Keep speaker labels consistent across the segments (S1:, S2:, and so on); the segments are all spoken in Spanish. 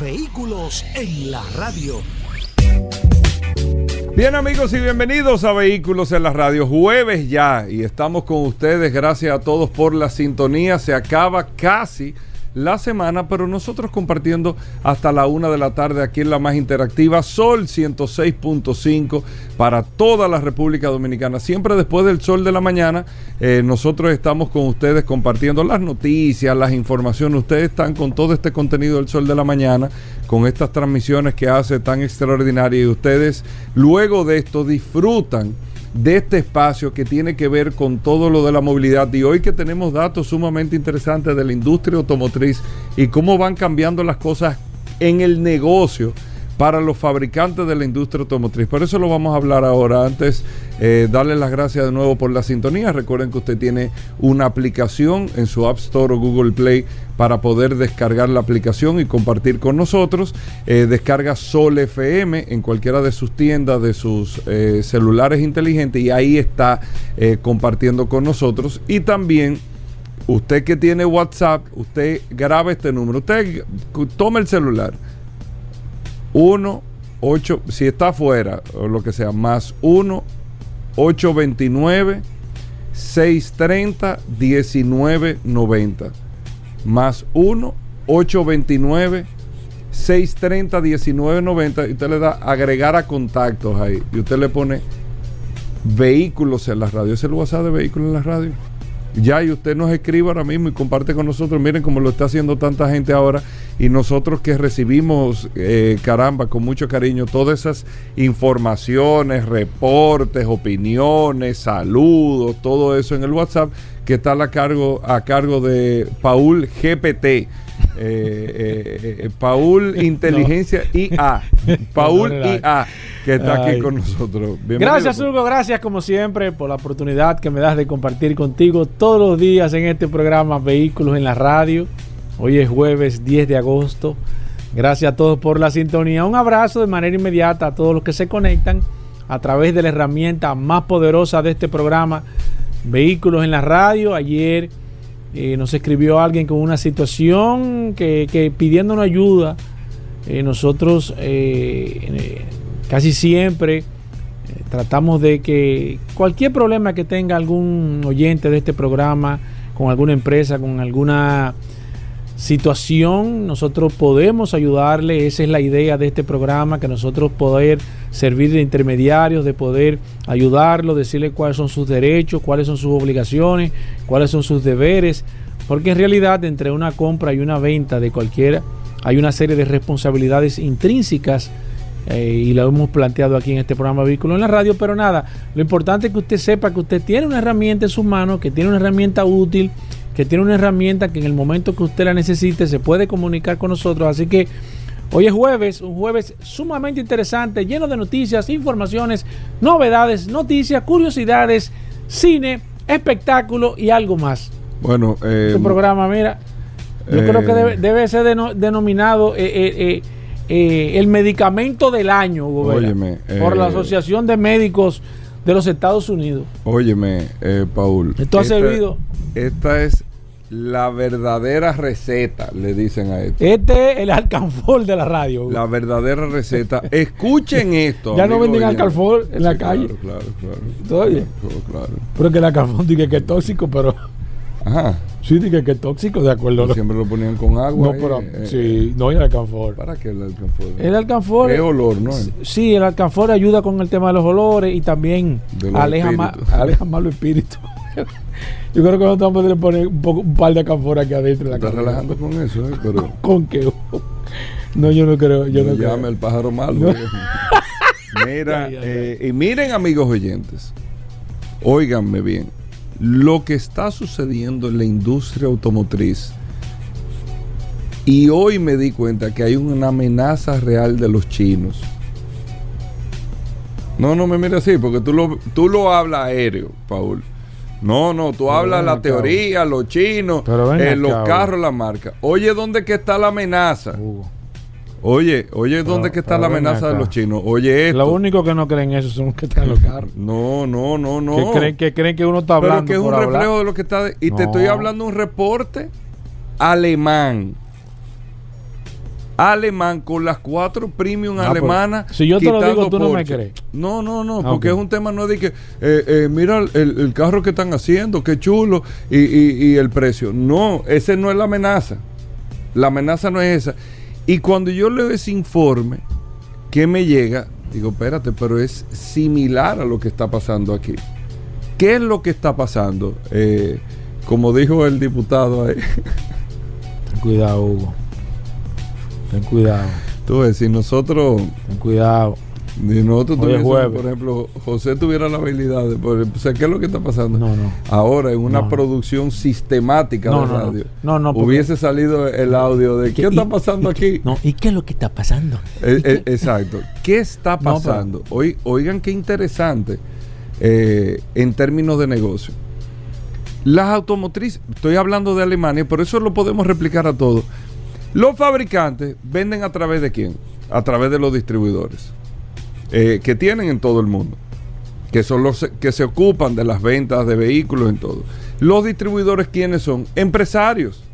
S1: Vehículos en la radio.
S2: Bien amigos y bienvenidos a Vehículos en la Radio. Jueves ya y estamos con ustedes. Gracias a todos por la sintonía. Se acaba casi la semana, pero nosotros compartiendo hasta la una de la tarde aquí en la más interactiva, Sol 106.5 para toda la República Dominicana. Siempre después del sol de la mañana, eh, nosotros estamos con ustedes compartiendo las noticias, las informaciones. Ustedes están con todo este contenido del sol de la mañana, con estas transmisiones que hace tan extraordinarias y ustedes luego de esto disfrutan de este espacio que tiene que ver con todo lo de la movilidad. Y hoy que tenemos datos sumamente interesantes de la industria automotriz y cómo van cambiando las cosas en el negocio para los fabricantes de la industria automotriz. Por eso lo vamos a hablar ahora. Antes, eh, darle las gracias de nuevo por la sintonía. Recuerden que usted tiene una aplicación en su App Store o Google Play para poder descargar la aplicación y compartir con nosotros. Eh, descarga Sol FM en cualquiera de sus tiendas, de sus eh, celulares inteligentes y ahí está eh, compartiendo con nosotros. Y también usted que tiene WhatsApp, usted graba este número. Usted toma el celular. 1, 8, si está afuera o lo que sea, más 1, 829, 630, 1990. Más 1, 829, 630, 1990. Y usted le da agregar a contactos ahí. Y usted le pone vehículos en la radio. Es el WhatsApp de vehículos en la radio. Ya, y usted nos escribe ahora mismo y comparte con nosotros. Miren cómo lo está haciendo tanta gente ahora. Y nosotros que recibimos, eh, caramba, con mucho cariño, todas esas informaciones, reportes, opiniones, saludos, todo eso en el WhatsApp, que está a cargo, a cargo de Paul GPT. Eh, eh, eh, Paul Inteligencia IA. Paul IA, que está aquí con nosotros. Bienvenido,
S3: Gracias. Hugo. Gracias, como siempre, por la oportunidad que me das de compartir contigo todos los días en este programa Vehículos en la Radio. Hoy es jueves 10 de agosto. Gracias a todos por la sintonía. Un abrazo de manera inmediata a todos los que se conectan a través de la herramienta más poderosa de este programa, Vehículos en la Radio. Ayer eh, nos escribió alguien con una situación que, pidiéndonos ayuda. Eh, nosotros eh, casi siempre tratamos de que cualquier problema que tenga algún oyente de este programa, con alguna empresa, con alguna situación, nosotros podemos ayudarle. Esa es la idea de este programa, que nosotros poder servir de intermediarios, de poder ayudarlo, decirle cuáles son sus derechos, cuáles son sus obligaciones, cuáles son sus deberes. Porque en realidad entre una compra y una venta de cualquiera hay una serie de responsabilidades intrínsecas eh, y lo hemos planteado aquí en este programa Vehículo en la Radio, pero nada, lo importante es que usted sepa que usted tiene una herramienta en sus manos, que tiene una herramienta útil, que tiene una herramienta que en el momento que usted la necesite se puede comunicar con nosotros. Así que hoy es jueves, un jueves sumamente interesante, lleno de noticias, informaciones, novedades, noticias, curiosidades, cine, espectáculo y algo más.
S2: Bueno, eh,
S3: Este programa, mira, yo
S2: eh,
S3: creo que debe, debe ser deno- denominado eh, eh, eh, eh, el medicamento del año, Hugo Vera,
S2: Óyeme,
S3: por la
S2: eh,
S3: Asociación de Médicos de los Estados Unidos.
S2: Óyeme, eh, Paul.
S3: Esto ha servido.
S2: Esta es la verdadera receta, le dicen a esto.
S3: Este es el alcanfor de la radio.
S2: La verdadera receta. Escuchen esto.
S3: Ya no venden alcanfor en la calle.
S2: Claro, claro, claro. Claro, claro.
S3: Pero que el alcanfor dice que es tóxico, pero
S2: Ajá.
S3: sí dice que es tóxico, de acuerdo.
S2: Pues Siempre lo ponían con agua.
S3: No, pero
S2: eh,
S3: sí, no, y el alcanfor.
S2: ¿Para qué el alcanfor?
S3: El alcanfor.
S2: Es olor, ¿no?
S3: Sí, el alcanfor ayuda con el tema de los olores y también aleja
S2: espíritus.
S3: aleja más los espíritus. Yo creo que nosotros vamos a poder poner un, poco, un par de alcanfor aquí adentro de la
S2: Estás relajando con eso, ¿eh? Pero
S3: ¿Con qué? No, yo no creo. Yo
S2: no
S3: no creo.
S2: llame al pájaro malo.
S3: No.
S2: Mira, eh, y miren amigos oyentes, óiganme bien, lo que está sucediendo en la industria automotriz Y hoy me di cuenta que hay una amenaza real de los chinos. No, no me mires así, porque tú lo, tú lo hablas aéreo, Paul. No, no, tú
S3: Pero
S2: hablas la teoría, los chinos, eh, los carros, la marca. Oye, ¿dónde que está la amenaza?
S3: Hugo.
S2: Oye, oye, ¿dónde que está la amenaza de los chinos? Oye, esto.
S3: Lo único que no creen eso son los que están en los carros.
S2: No, no, no, no.
S3: Que, creen, que creen que uno está hablando.
S2: Pero que es un
S3: hablar.
S2: reflejo de lo que está. de- y te estoy hablando de un reporte alemán. Alemán con las cuatro premium
S3: Ah, pero
S2: alemanas.
S3: si yo te lo digo, tú no me
S2: Porsche.
S3: crees.
S2: No, no, no,
S3: Ah,
S2: porque es un tema no de que, eh, eh, mira el, el carro que están haciendo, qué chulo, y, y- y el precio. No, ese no es la amenaza. La amenaza no es esa. Y cuando yo leo ese informe que me llega, digo, espérate, pero es similar a lo que está pasando aquí. ¿Qué es lo que está pasando? Eh, como dijo el diputado ahí,
S3: cuidado, Hugo. Ten cuidado.
S2: tú ves, si nosotros,
S3: Ten cuidado.
S2: si nosotros tuviésemos, por ejemplo, José tuviera la habilidad de, o sea, ¿qué es lo que está pasando?
S3: No, no.
S2: Ahora, en una
S3: No.
S2: producción sistemática de
S3: no, no.
S2: radio,
S3: No, no,
S2: hubiese salido el audio de ¿qué,
S4: ¿Qué-
S2: está pasando
S4: y
S2: aquí?
S4: No, ¿y qué es lo que está pasando?
S2: Eh, eh, exacto. ¿Qué está
S3: No, pero-
S2: pasando? Oí- oigan qué interesante eh, en términos de negocio. Las automotrices, estoy hablando de Alemania, por eso lo podemos replicar a todos. Los fabricantes venden a través de quién? A través de los distribuidores eh, que tienen en todo el mundo, que son los que se ocupan de las ventas de vehículos en todo. Los distribuidores, ¿quiénes son? Empresarios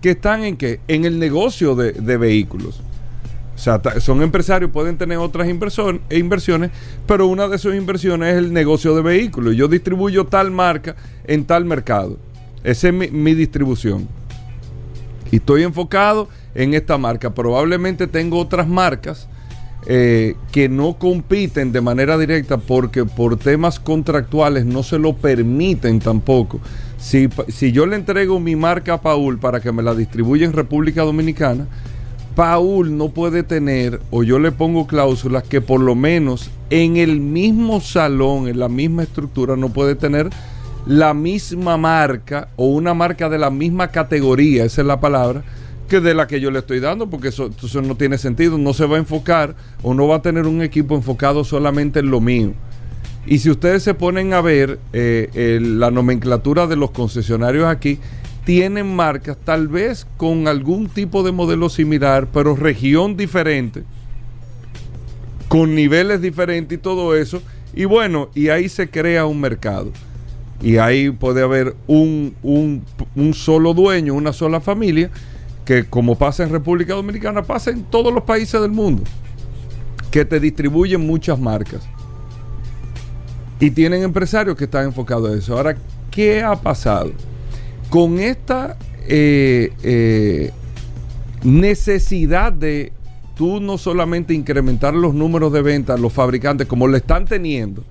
S2: que están en qué? En el negocio de, vehículos. O sea, son empresarios, pueden tener otras e inversiones, pero una de sus inversiones es el negocio de vehículos. Yo distribuyo tal marca en tal mercado. Esa es mi distribución. Y estoy enfocado en esta marca. Probablemente tengo otras marcas eh, que no compiten de manera directa porque por temas contractuales no se lo permiten tampoco. Si, si yo le entrego mi marca a Paul para que me la distribuya en República Dominicana, Paul no puede tener, o yo le pongo cláusulas que por lo menos en el mismo salón, en la misma estructura, no puede tener la misma marca o una marca de la misma categoría, esa es la palabra, que de la que yo le estoy dando, porque eso, no tiene sentido, no se va a enfocar o no va a tener un equipo enfocado solamente en lo mío. Y si ustedes se ponen a ver eh, la nomenclatura de los concesionarios aquí, tienen marcas tal vez con algún tipo de modelo similar, pero región diferente, con niveles diferentes y todo eso. Y bueno, y ahí se crea un mercado. Y ahí puede haber un, un- solo dueño, una sola familia, que como pasa en República Dominicana, pasa en todos los países del mundo, que te distribuyen muchas marcas. Y tienen empresarios que están enfocados en eso. Ahora, ¿qué ha pasado? Con esta eh, eh, necesidad de tú no solamente incrementar los números de ventas, los fabricantes, como lo están teniendo,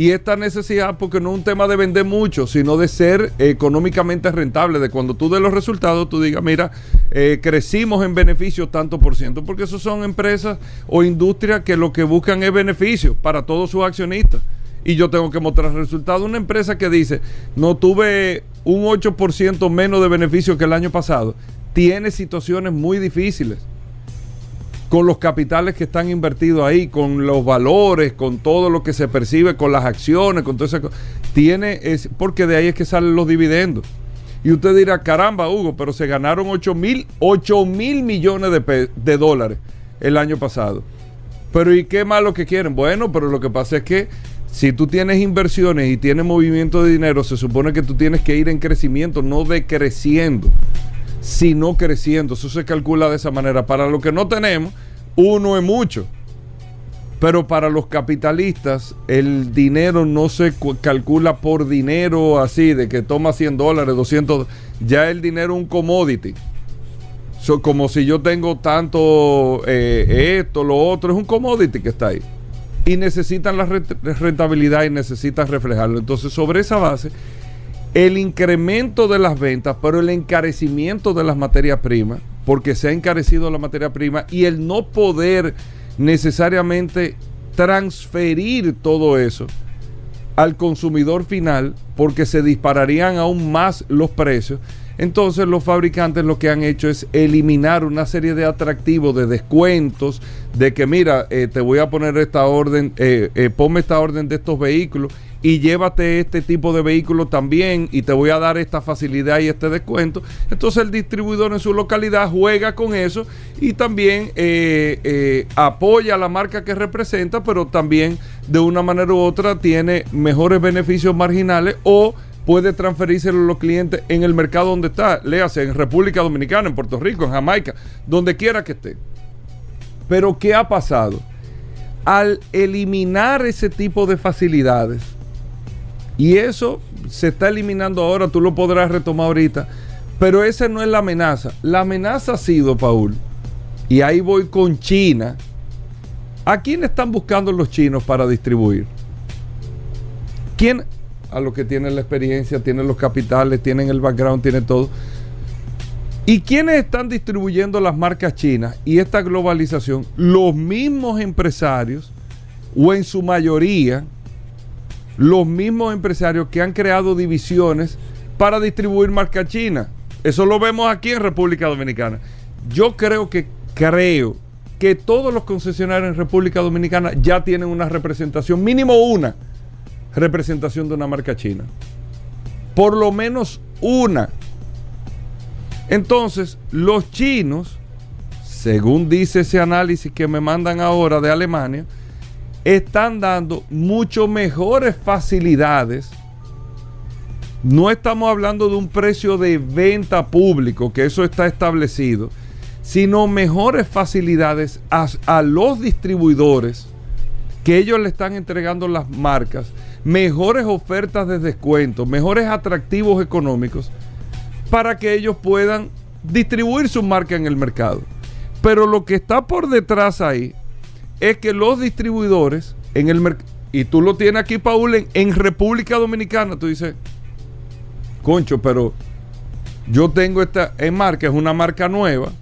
S2: y esta necesidad, porque no es un tema de vender mucho, sino de ser económicamente rentable, de cuando tú des los resultados, tú digas, mira, eh, crecimos en beneficio tanto por ciento, porque esos son empresas o industrias que lo que buscan es beneficio para todos sus accionistas. Y yo tengo que mostrar resultados. Una empresa que dice, no tuve un 8% menos de beneficio que el año pasado, tiene situaciones muy difíciles con los capitales que están invertidos ahí, con los valores, con todo lo que se percibe, con las acciones, con todo eso. Tiene, es, porque de ahí es que salen los dividendos. Y usted dirá, caramba, Hugo, pero se ganaron 8 mil, 8 mil millones de, de dólares el año pasado. Pero ¿y qué más lo que quieren? Bueno, pero lo que pasa es que si tú tienes inversiones y tienes movimiento de dinero, se supone que tú tienes que ir en crecimiento, no decreciendo sino creciendo. Eso se calcula de esa manera. Para lo que no tenemos, uno es mucho. Pero para los capitalistas, el dinero no se cu- calcula por dinero así, de que toma 100 dólares, 200. Ya el dinero es un commodity. Como si yo tengo tanto eh, esto, lo otro, es un commodity que está ahí. Y necesitan la rent- rentabilidad y necesitan reflejarlo. Entonces, sobre esa base, el incremento de las ventas, pero el encarecimiento de las materias primas, porque se ha encarecido la materia prima y el no poder necesariamente transferir todo eso al consumidor final, porque se dispararían aún más los precios. Entonces los fabricantes lo que han hecho es eliminar una serie de atractivos, de descuentos, de que mira, eh, te voy a poner esta orden, eh, eh, ponme esta orden de estos vehículos y llévate este tipo de vehículo también y te voy a dar esta facilidad y este descuento. Entonces el distribuidor en su localidad juega con eso y también eh, eh, apoya a la marca que representa, pero también de una manera u otra tiene mejores beneficios marginales o puede transferírselo a los clientes en el mercado donde está, léase en República Dominicana, en Puerto Rico, en Jamaica, donde quiera que esté. Pero ¿qué ha pasado? Al eliminar ese tipo de facilidades, y eso se está eliminando ahora, tú lo podrás retomar ahorita. Pero esa no es la amenaza. La amenaza ha sido, Paul, y ahí voy con China. ¿A quién están buscando los chinos para distribuir? ¿Quién? A los que tienen la experiencia, tienen los capitales, tienen el background, tienen todo. ¿Y quiénes están distribuyendo las marcas chinas y esta globalización? Los mismos empresarios, o en su mayoría, los mismos empresarios que han creado divisiones para distribuir marca china. Eso lo vemos aquí en República Dominicana. Yo creo que creo que todos los concesionarios en República Dominicana ya tienen una representación, mínimo una representación de una marca china. Por lo menos una. Entonces, los chinos, según dice ese análisis que me mandan ahora de Alemania, están dando mucho mejores facilidades. No estamos hablando de un precio de venta público, que eso está establecido, sino mejores facilidades a, a los distribuidores que ellos le están entregando las marcas, mejores ofertas de descuento, mejores atractivos económicos para que ellos puedan distribuir su marca en el mercado. Pero lo que está por detrás ahí es que los distribuidores en el mercado, y tú lo tienes aquí, Paul, en, República Dominicana, tú dices, concho, pero yo tengo esta en marca, es una marca nueva,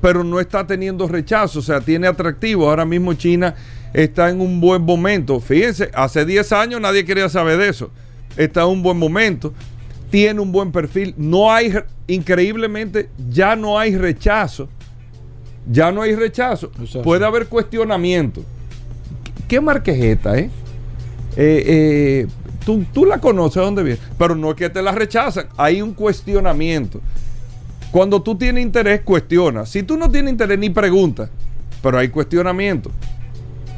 S2: pero no está teniendo rechazo, o sea, tiene atractivo. Ahora mismo China está en un buen momento. Fíjense, hace 10 años nadie quería saber de eso. Está en un buen momento, tiene un buen perfil, no hay, increíblemente, ya no hay rechazo ya no hay rechazo. Puede haber cuestionamiento. ¿Qué marca es esta, eh? eh, eh tú, tú, la conoces, ¿dónde viene? Pero no es que te la rechazan, hay un cuestionamiento. Cuando tú tienes interés, cuestiona. Si tú no tienes interés, ni pregunta, pero hay cuestionamiento.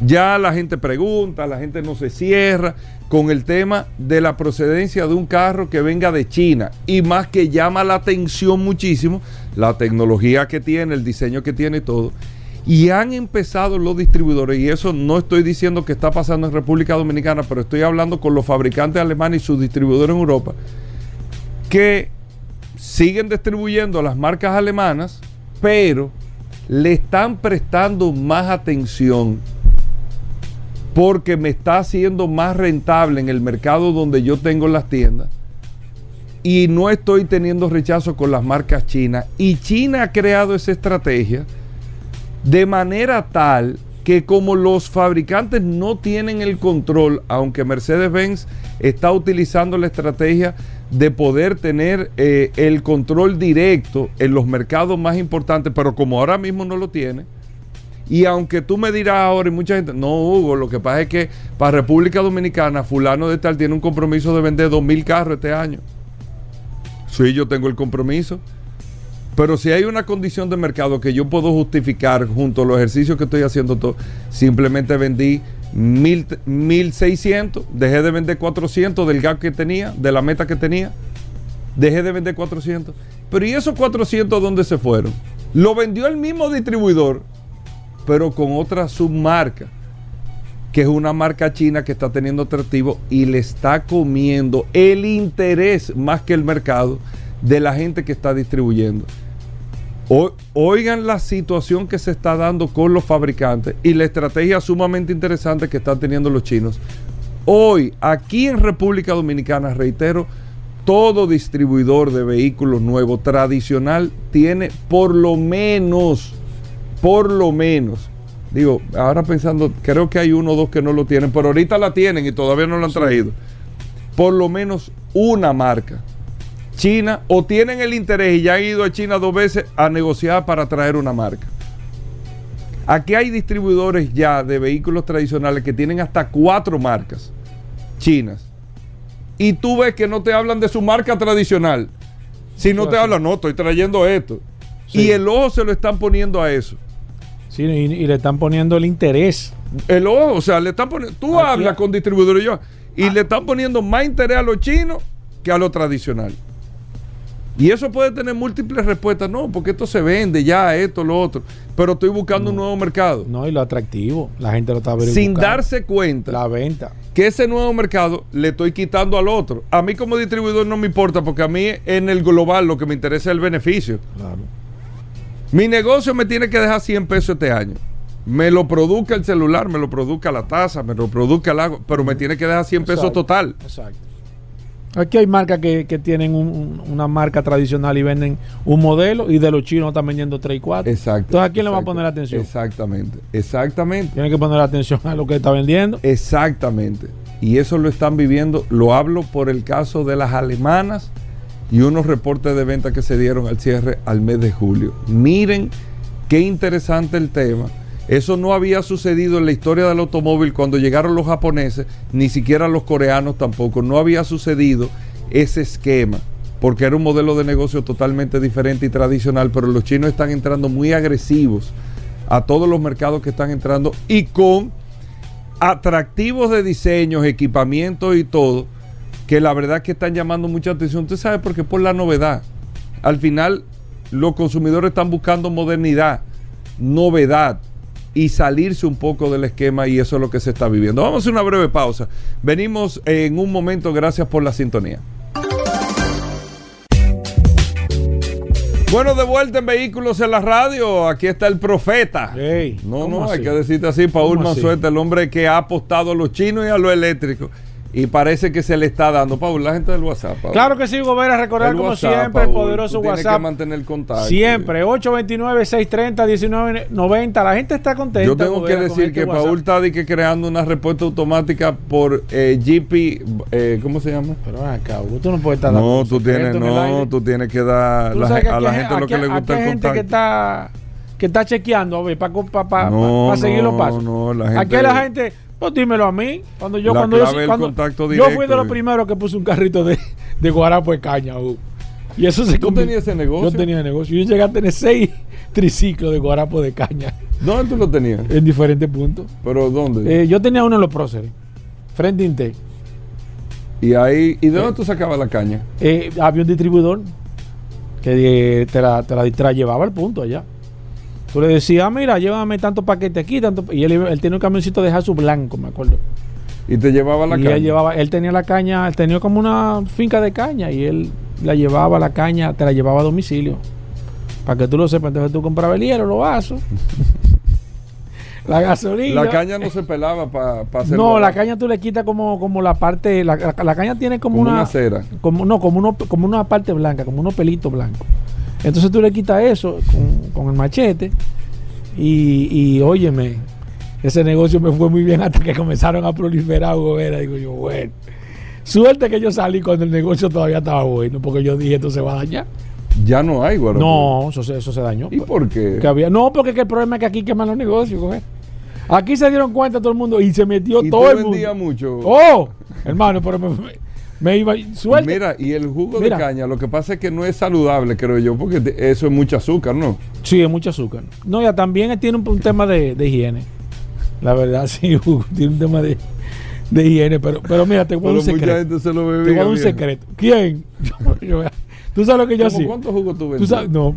S2: Ya la gente pregunta, la gente no se cierra con el tema de la procedencia de un carro que venga de China y más que llama la atención muchísimo la tecnología que tiene, el diseño que tiene y todo. Y han empezado los distribuidores, y eso no estoy diciendo que está pasando en República Dominicana, pero estoy hablando con los fabricantes alemanes y sus distribuidores en Europa, que siguen distribuyendo las marcas alemanas, pero le están prestando más atención porque me está haciendo más rentable en el mercado donde yo tengo las tiendas y no estoy teniendo rechazo con las marcas chinas. Y China ha creado esa estrategia de manera tal que como los fabricantes no tienen el control, aunque Mercedes-Benz está utilizando la estrategia de poder tener eh, el control directo en los mercados más importantes, pero como ahora mismo no lo tiene, y aunque tú me dirás ahora y mucha gente, no, Hugo, lo que pasa es que para República Dominicana, fulano de tal tiene un compromiso de vender dos mil carros este año. Sí, yo tengo el compromiso. Pero si hay una condición de mercado que yo puedo justificar junto a los ejercicios que estoy haciendo, todo, simplemente vendí mil, 1600, dejé de vender 400 del gap que tenía, de la meta que tenía, dejé de vender 400. Pero ¿y esos 400 dónde se fueron? Lo vendió el mismo distribuidor, pero con otra submarca que es una marca china que está teniendo atractivo y le está comiendo el interés más que el mercado de la gente que está distribuyendo. oigan la situación que se está dando con los fabricantes y la estrategia sumamente interesante que están teniendo los chinos. Hoy, aquí en República Dominicana, reitero, todo distribuidor de vehículos nuevos tradicional tiene por lo menos, por lo menos, Digo, ahora pensando, creo que hay uno o dos que no lo tienen, pero ahorita la tienen y todavía no lo han traído. Por lo menos una marca China o tienen el interés y ya han ido a China dos veces a negociar para traer una marca. Aquí hay distribuidores ya de vehículos tradicionales que tienen hasta cuatro marcas chinas. Y tú ves que no te hablan de su marca tradicional. Si no te hablan, no, estoy trayendo esto.
S3: Sí.
S2: Y el ojo se lo están poniendo a eso.
S3: Sí, y, y le están poniendo el interés.
S2: El ojo, o sea, le están poniendo. Tú
S3: Aquí
S2: hablas con distribuidores y yo,
S3: Ah.
S2: y le están poniendo más interés a lo chino que a lo tradicional. Y eso puede tener múltiples respuestas. No, porque esto se vende ya, esto, lo otro. Pero estoy buscando un nuevo mercado.
S3: No, y lo atractivo. La gente lo está
S2: sin
S3: verificando.
S2: darse cuenta
S3: La venta.
S2: que ese nuevo mercado le estoy quitando al otro. A mí como distribuidor no me importa, porque a mí en el global lo que me interesa es el beneficio.
S3: Claro.
S2: Mi negocio me tiene que dejar 100 pesos este año. Me lo produzca el celular, me lo produzca la taza, me lo produzca el agua, pero me tiene que dejar 100 pesos total.
S3: Exacto. Aquí hay marcas que, que tienen un- un- una marca tradicional y venden un modelo y de los chinos están vendiendo 3 y 4.
S2: Exacto.
S3: Entonces, ¿a quién le va a poner atención?
S2: Exactamente, exactamente,
S3: Tienen que poner atención a lo que está vendiendo.
S2: exactamente. Y eso lo están viviendo, lo hablo por el caso de las alemanas y unos reportes de venta que se dieron al cierre al mes de julio. Miren qué interesante el tema. Eso no había sucedido en la historia del automóvil cuando llegaron los japoneses, ni siquiera los coreanos tampoco. No había sucedido ese esquema, porque era un modelo de negocio totalmente diferente y tradicional, pero los chinos están entrando muy agresivos a todos los mercados que están entrando y con atractivos de diseños, equipamientos y todo, que la verdad que están llamando mucha atención. Usted sabe por qué por la novedad. Al final, los consumidores están buscando modernidad, novedad y salirse un poco del esquema y eso es lo que se está viviendo. Vamos a hacer una breve pausa. Venimos en un momento. Gracias por la sintonía. Bueno, de vuelta en Vehículos en la Radio. Aquí está el profeta. No,
S3: ¿cómo
S2: no, hay que decirte así, Paul. Manzueta, el hombre que ha apostado a los chinos y a los eléctricos. Y parece que se le está dando. Paul, la gente del WhatsApp. Paul.
S3: Claro que sí, Gobera, recordar
S2: El
S3: como
S2: WhatsApp,
S3: siempre el poderoso
S2: tú tienes
S3: WhatsApp.
S2: que mantener contacto.
S3: Siempre, 829-630-1990. La gente está contenta.
S2: Yo tengo que
S3: Gobera,
S2: decir
S3: este
S2: que
S3: WhatsApp.
S2: Paul está que creando una respuesta automática por eh, GP, eh, ¿cómo se llama?
S3: Pero acá, tú no puedes estar
S2: No, tú tienes, no, tú tienes que dar la-
S3: que
S2: a
S3: aquí
S2: la gente lo
S3: aquí-
S2: que le gusta
S3: aquí
S2: el
S3: hay gente que
S2: contacto.
S3: está que está chequeando, a ver, para
S2: No,
S3: seguir los pasos.
S2: no, la
S3: Aquí
S2: gente-
S3: la gente, pues dímelo a mí. Cuando yo,
S2: La
S3: cuando yo,
S2: clave del
S3: cuando-
S2: contacto
S3: yo
S2: directo,
S3: fui de los primeros que puse un carrito de, de guarapo de caña, Hugo. Y eso se
S2: ¿Tú tenías ese negocio?
S3: Yo tenía negocio. Yo llegué a tener seis triciclos de guarapo de caña
S2: ¿Dónde tú lo tenías?
S3: en diferentes puntos.
S2: ¿Pero dónde?
S3: Eh, yo tenía uno en los próceres, frente a Intec.
S2: y ahí, ¿y de
S3: eh,
S2: dónde tú sacabas la caña?
S3: Eh, había un distribuidor que eh, te la, te la, te la llevaba al punto allá. Tú le decías, "Ah, mira, llévame tantos paquetes aquí, tanto y él, él tenía un camioncito de Jasu blanco, me acuerdo.
S2: Y te llevaba la
S3: y
S2: caña.
S3: él llevaba, él tenía la caña, él tenía como una finca de caña y él la llevaba la caña, te la llevaba a domicilio. Para que tú lo sepas, entonces tú comprabas el hielo, los vasos, la gasolina.
S2: La caña no se pelaba para hacer
S3: No, la caña tú le quitas como, como la parte, la, la- la caña tiene como,
S2: Como
S3: una,
S2: una cera.
S3: como no, como uno, como una parte blanca, como unos pelitos blancos. Entonces tú le quitas eso con, con el machete y, y óyeme, ese negocio me fue muy bien hasta que comenzaron a proliferar Gobera. Digo yo, bueno, suerte que yo salí cuando el negocio todavía estaba bueno, porque yo dije esto se va a dañar.
S2: Ya no hay, guarapo.
S3: No, eso, se- eso se dañó.
S2: ¿Y por qué?
S3: Que había, no, porque que el problema es que aquí queman los negocios. Aquí se dieron cuenta todo el mundo y se metió
S2: ¿Y
S3: todo
S2: tú
S3: el mundo.
S2: mucho?
S3: ¡Oh! Hermano, pero me, me- iba. Suerte.
S2: Mira, y el jugo
S3: Mira.
S2: de caña, lo que pasa es que no es saludable, creo yo, porque te- eso es mucho azúcar, ¿no?
S3: Sí, es mucho azúcar. No, ya también tiene un, un tema de, de higiene. La verdad, sí, Hugo, tiene un tema de, de higiene. Pero, pero mira, te voy a un
S2: mucha
S3: secreto.
S2: gente se lo
S3: Te voy a un secreto. ¿Quién? Yo- yo- ¿Tú sabes lo que yo
S2: ¿Cómo
S3: hacía?
S2: ¿Cuántos jugos tú
S3: sabes? No,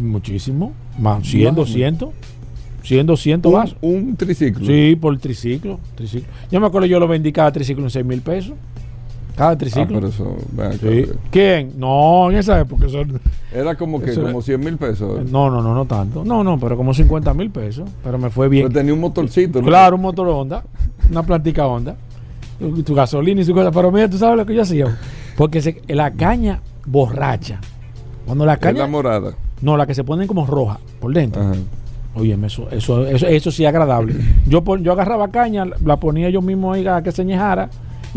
S3: muchísimo. Más, 100,
S2: Más.
S3: 200. 100, 200
S2: un,
S3: vasos.
S2: un triciclo.
S3: Sí, por triciclo, triciclo. Yo me acuerdo, yo lo vendí cada triciclo en 6 mil pesos. Cada
S2: Ah,
S3: triciclo.
S2: pero eso.
S3: ¿Quién? No, en esa época. Eso,
S2: Era como que, como 100 mil pesos.
S3: no, no, no, no tanto. No, no, pero como 50 mil pesos. Pero me fue bien.
S2: Pero tenía un motorcito, ¿no?
S3: Claro, un motor Honda, una plantica Honda, tu, tu gasolina y su cosa. Pero mira, tú sabes lo que yo hacía. Porque se- la caña borracha. Cuando la
S2: Es
S3: caña.
S2: la morada.
S3: no, la que se ponen como roja por dentro.
S2: Ajá.
S3: Oye, eso, eso, eso, eso sí es agradable. Yo, yo agarraba caña, la ponía yo mismo ahí a que se añejara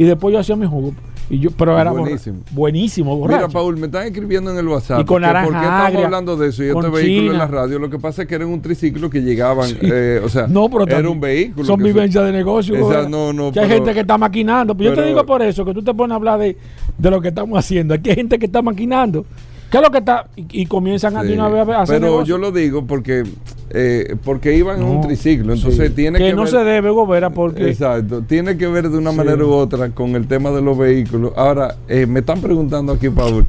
S3: y después yo hacía mi jugo. Y yo, pero era
S2: Buenísimo.
S3: buenísimo, borracho.
S2: Mira, Paul, me están escribiendo en el WhatsApp.
S3: Y con naranja
S2: ¿Por qué estamos
S3: agria,
S2: hablando de eso? Y este vehículo en la radio. Lo que pasa es que era un triciclo que llegaban. eh, o sea,
S3: no, pero
S2: era un vehículo.
S3: Son vivencias de negocio.
S2: Esa- no, no,
S3: que hay
S2: pero-
S3: gente que está maquinando. Pero yo te digo por eso, que tú te pones a hablar de, de lo que estamos haciendo. Aquí hay gente que está maquinando. ¿Qué es lo que está? Y, y comienzan a de
S2: Sí,
S3: una vez a hacer
S2: Pero
S3: negocio.
S2: yo lo digo porque eh, porque iban en un triciclo. Entonces
S3: sí.
S2: tiene
S3: que,
S2: que,
S3: no
S2: ver-
S3: se debe, Gobera, porque
S2: Exacto, tiene que ver de una
S3: Sí.
S2: manera u otra con el tema de los vehículos. Ahora, eh, me están preguntando aquí, Paul,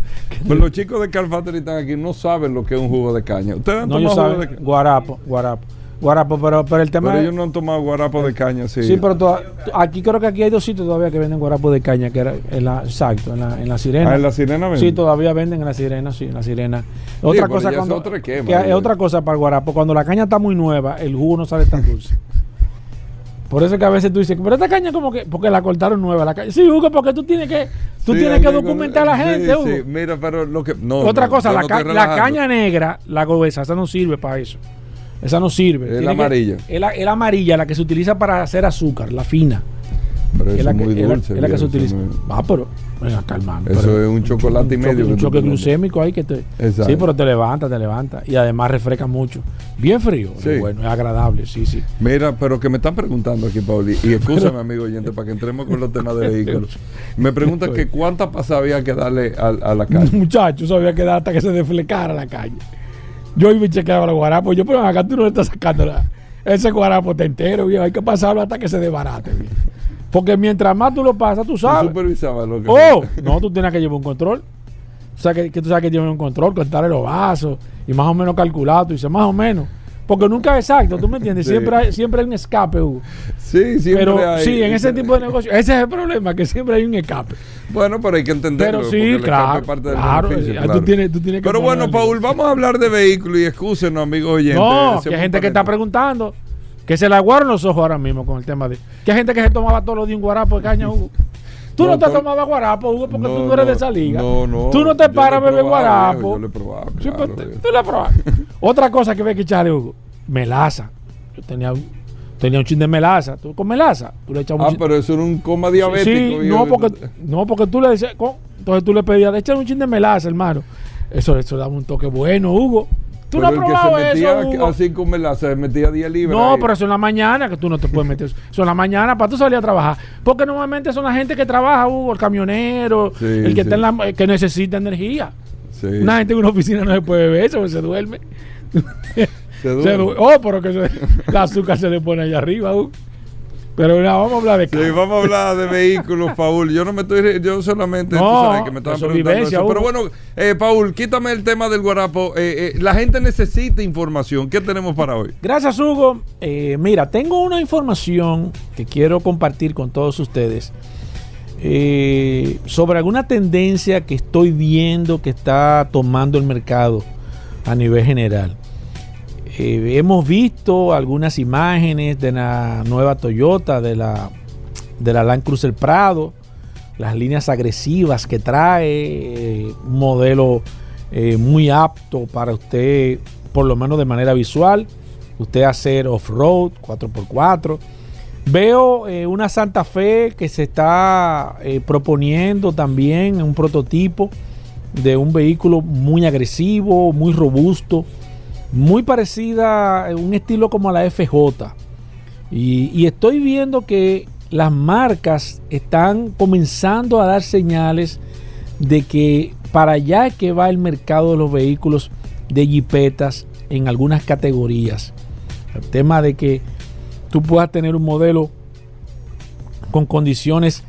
S2: pues los chicos de Car Factory están aquí, no saben lo que es un jugo de caña. Ustedes han
S3: no
S2: tomado jugo de
S3: saben.
S2: caña.
S3: Guarapo, guarapo. Guarapo, pero, pero el tema
S2: Pero ellos no han tomado guarapo de caña, sí.
S3: Sí, pero toda- aquí creo que aquí hay dos sitios todavía que venden guarapo de caña, que era en la, exacto, en la, en la sirena.
S2: Ah, en la sirena venden.
S3: Sí, todavía venden en la sirena, sí, en la sirena. Otra cosa
S2: es
S3: cuando,
S2: otro esquema,
S3: que
S2: ya.
S3: es otra cosa para el guarapo, cuando la caña está muy nueva, el jugo no sale tan dulce. Por eso que a veces tú dices, pero esta caña como que, porque la cortaron nueva la caña. Sí, Hugo, porque tú tienes que, tú
S2: Sí,
S3: tienes que documentar a la
S2: sí,
S3: gente, Hugo.
S2: sí. Mira, pero lo que. No,
S3: Otra
S2: no,
S3: cosa, la, ca- caña negra, la gruesa, esa no sirve para eso. Esa no sirve.
S2: Es la
S3: que-
S2: amarilla.
S3: Es la, es la amarilla, la que se utiliza para hacer azúcar, la fina.
S2: Pero
S3: es
S2: eso
S3: la
S2: es
S3: que,
S2: muy
S3: es la-
S2: dulce.
S3: es la que se
S2: viejo,
S3: utiliza.
S2: eso no
S3: Ah, pero, venga, calmando.
S2: Eso
S3: pero-
S2: es un chocolate y
S3: un
S2: medio que
S3: un
S2: tú
S3: choque
S2: te
S3: glucémico ahí que te.
S2: Exacto.
S3: Sí, pero te levanta, te levanta. Y además refresca mucho. Bien frío.
S2: Sí.
S3: Bueno, es agradable, sí, sí.
S2: Mira, pero que me están preguntando aquí, Pauli, y escúchame, amigo oyente, para que entremos con los temas de vehículos. Me preguntan que cuántas pasadas había que darle a, a la calle.
S3: Muchacho, eso había que dar hasta que se desflecara la calle. Yo iba y chequeaba los guarapos. Yo, pero acá tú no le estás sacando la- ese guarapo está entero, viejo. Hay que pasarlo hasta que se desbarate, viejo. Porque mientras más tú lo pasas, tú sabes.
S2: supervisabas lo que.
S3: Oh, no, tú tienes que llevar un control. O sea, que, que tú sabes que llevar un control, contarle los vasos y más o menos calculado. Tú dices, más o menos. Porque nunca es exacto, ¿tú me entiendes?
S2: Sí.
S3: Siempre, hay, siempre hay un escape, Hugo.
S2: Sí, siempre
S3: Pero
S2: hay.
S3: sí, en ese tipo de negocio, ese es el problema, que siempre hay un escape.
S2: Bueno, pero hay que entenderlo.
S3: Pero sí, claro.
S2: parte del
S3: claro,
S2: beneficio, claro.
S3: Tú, tienes, tú tienes que
S2: Pero bueno. Paul, vamos a hablar de vehículos y excúsenos, amigos oyentes.
S3: No, que hay gente que está preguntando, que se le aguaron los ojos ahora mismo con el tema de. Que hay gente que se tomaba todos los días un guarapo de caña, Hugo. Tú no,
S2: No,
S3: te
S2: to-
S3: tomabas guarapo, Hugo, porque
S2: No,
S3: tú no eres de esa liga.
S2: No, no.
S3: Tú no te paras a
S2: lo
S3: beber guarapo.
S2: Yo lo he probado.
S3: Sí,
S2: claro,
S3: tú la probaste. Otra cosa que ve que echarle, Hugo, melaza. Yo tenía un, tenía un chin de melaza. ¿Tú con melaza? Tú le echabas
S2: Ah,
S3: un chin-
S2: pero eso era un coma diabético.
S3: Sí, no porque, no, porque tú le decías, entonces tú le pedías, echar un chin de melaza, hermano. Eso, eso daba un toque bueno, Hugo. Tú
S2: Pero
S3: no has
S2: que
S3: probado
S2: se metía
S3: eso,
S2: así melaza, se metía 10 libras.
S3: No,
S2: ahí.
S3: pero eso en la mañana, que tú no te puedes meter eso. En la mañana para tú salir a trabajar. Porque normalmente son la gente que trabaja, Hugo, el camionero,
S2: Sí,
S3: el que,
S2: sí.
S3: está en la, que necesita energía.
S2: Sí.
S3: Una gente en una oficina no se puede beber eso, porque se duerme.
S2: Se
S3: Se
S2: duerme.
S3: du- oh, pero que se, el azúcar se le pone allá arriba, Hugo. Pero nada, vamos a hablar de
S2: Sí,
S3: carro.
S2: vamos a hablar de vehículos, Paul. Yo no me estoy, yo solamente, tú
S3: No,
S2: sabes que me estaban preguntando
S3: vivencia,
S2: eso. Pero bueno, eh, Paul, quítame el tema del guarapo. Eh, eh, la gente necesita información. ¿Qué tenemos para hoy?
S3: Gracias, Hugo. Eh, mira, tengo una información que quiero compartir con todos ustedes sobre alguna tendencia que estoy viendo que está tomando el mercado a nivel general. Hemos visto algunas imágenes de la nueva Toyota, de la, de la Land Cruiser Prado, las líneas agresivas que trae, un modelo eh, muy apto para usted, por lo menos de manera visual, usted hacer off-road 4x4. Veo eh, una Santa Fe que se está eh, proponiendo también un prototipo de un vehículo muy agresivo, muy robusto, muy parecida, eh, un estilo como la FJ. Y, y estoy viendo que las marcas están comenzando a dar señales de que para allá es que va el mercado de los vehículos de jipetas en algunas categorías. El tema de que tú puedas tener un modelo con condiciones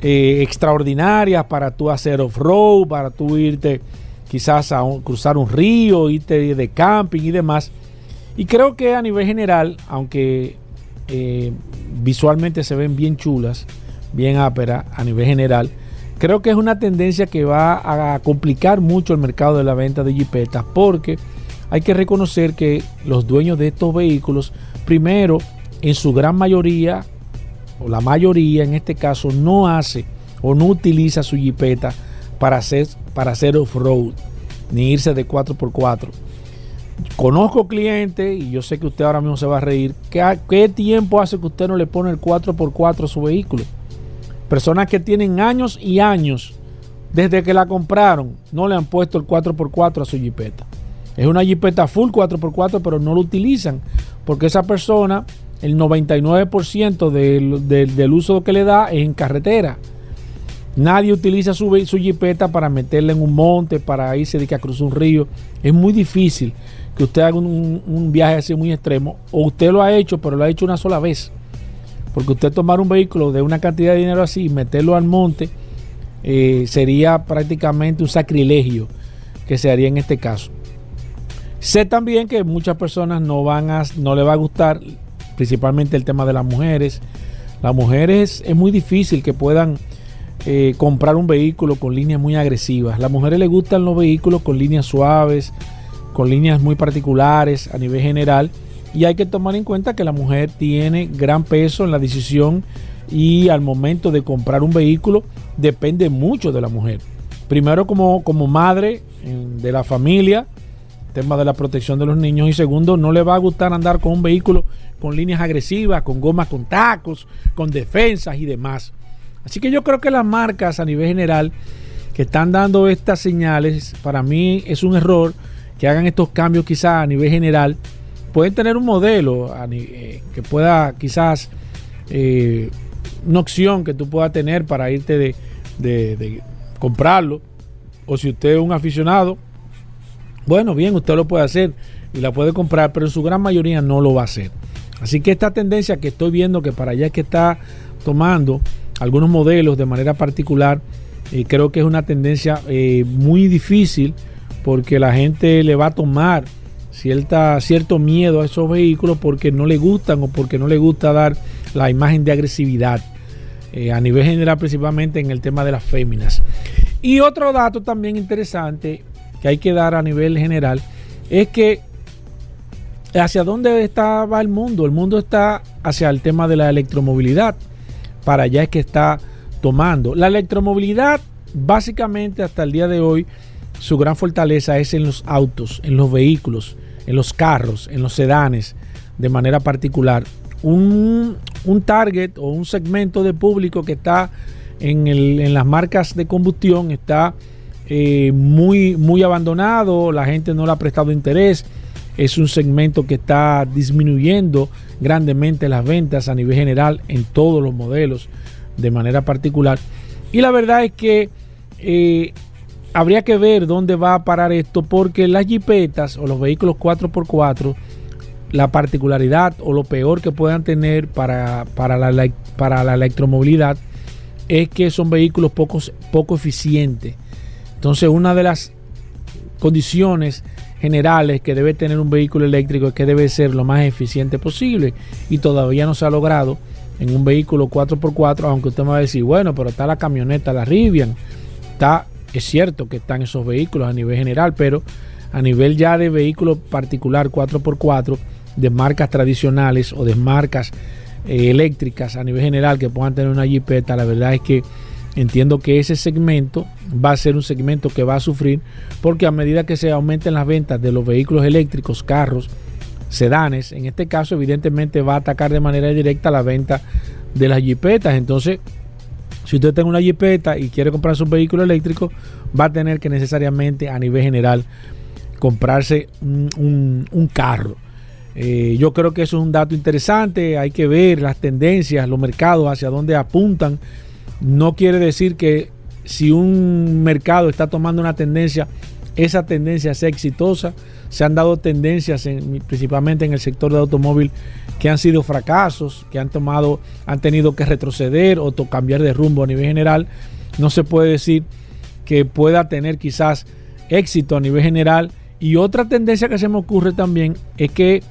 S3: eh, extraordinarias para tú hacer off-road, para tú irte quizás a cruzar un río, irte de camping y demás. Y creo que a nivel general, aunque eh, visualmente se ven bien chulas, bien ápera a nivel general, creo que es una tendencia que va a complicar mucho el mercado de la venta de jipetas porque hay que reconocer que los dueños de estos vehículos, primero, en su gran mayoría, o la mayoría en este caso, no hace o no utiliza su jipeta para hacer, para hacer off-road, ni irse de 4x4. Conozco clientes, y yo sé que usted ahora mismo se va a reír, ¿qué, qué tiempo hace que usted no le pone el 4x4 a su vehículo? Personas que tienen años y años desde que la compraron, no le han puesto el 4x4 a su jipeta. Es una jipeta full 4x4, pero no lo utilizan porque esa persona, el 99% del, del, uso que le da es en carretera. Nadie utiliza su, su jipeta para meterla en un monte, para irse de a cruzar un río. Es muy difícil que usted haga un, un, viaje así muy extremo. O usted lo ha hecho, pero lo ha hecho una sola vez. Porque usted tomar un vehículo de una cantidad de dinero así y meterlo al monte eh, sería prácticamente un sacrilegio que se haría en este caso. Sé también que muchas personas no van a, no le va a gustar, principalmente el tema de las mujeres. Las mujeres es muy difícil que puedan eh, comprar un vehículo con líneas muy agresivas. Las mujeres les gustan los vehículos con líneas suaves, con líneas muy particulares a nivel general. Y hay que tomar en cuenta que la mujer tiene gran peso en la decisión y al momento de comprar un vehículo depende mucho de la mujer. Primero como, como madre de la familia, tema de la protección de los niños y segundo, no le va a gustar andar con un vehículo con líneas agresivas, con gomas con tacos, con defensas y demás. Así que yo creo que las marcas a nivel general que están dando estas señales, para mí es un error que hagan estos cambios quizás a nivel general. Pueden tener un modelo eh, que pueda quizás eh, una opción que tú puedas tener para irte de, comprarlo. O si usted es un aficionado, bueno, bien, usted lo puede hacer y la puede comprar, pero en su gran mayoría no lo va a hacer. Así que esta tendencia que estoy viendo que para allá es que está tomando algunos modelos de manera particular, y eh, creo que es una tendencia eh, muy difícil porque la gente le va a tomar cierta, cierto miedo a esos vehículos porque no le gustan o porque no le gusta dar la imagen de agresividad. Eh, a nivel general principalmente en el tema de las féminas. Y otro dato también interesante que hay que dar a nivel general es que hacia dónde estaba el mundo. El mundo está hacia el tema de la electromovilidad. Para allá es que está tomando. La electromovilidad básicamente hasta el día de hoy su gran fortaleza es en los autos, en los vehículos, en los carros, en los sedanes de manera particular un, target o un segmento de público que está en, las marcas de combustión, está eh, muy, muy abandonado, la gente no le ha prestado interés, es un segmento que está disminuyendo grandemente las ventas a nivel general en todos los modelos de manera particular. Y la verdad es que eh, habría que ver dónde va a parar esto porque las jipetas o los vehículos 4x4 la particularidad o lo peor que puedan tener para, para, la, para la electromovilidad es que son vehículos poco, poco eficientes. Entonces una de las condiciones generales que debe tener un vehículo eléctrico es que debe ser lo más eficiente posible y todavía no se ha logrado en un vehículo 4x4, aunque usted me va a decir, bueno, pero está la camioneta, la Rivian, está, es cierto que están esos vehículos a nivel general, pero a nivel ya de vehículo particular 4x4, de marcas tradicionales o de marcas eh, eléctricas a nivel general que puedan tener una jipeta, la verdad es que entiendo que ese segmento va a ser un segmento que va a sufrir porque a medida que se aumenten las ventas de los vehículos eléctricos, carros, sedanes, en este caso evidentemente va a atacar de manera directa la venta de las jipetas. Entonces, si usted tiene una jipeta y quiere comprarse un vehículo eléctrico, va a tener que necesariamente a nivel general comprarse un carro. Eh, yo creo que eso es un dato interesante, hay que ver las tendencias, los mercados, hacia dónde apuntan. No quiere decir que si un mercado está tomando una tendencia, esa tendencia sea exitosa. Se han dado tendencias principalmente en el sector de automóvil que han sido fracasos, que han tomado, han tenido que retroceder o cambiar de rumbo a nivel general. No se puede decir que pueda tener quizás éxito a nivel general. Y otra tendencia que se me ocurre también es que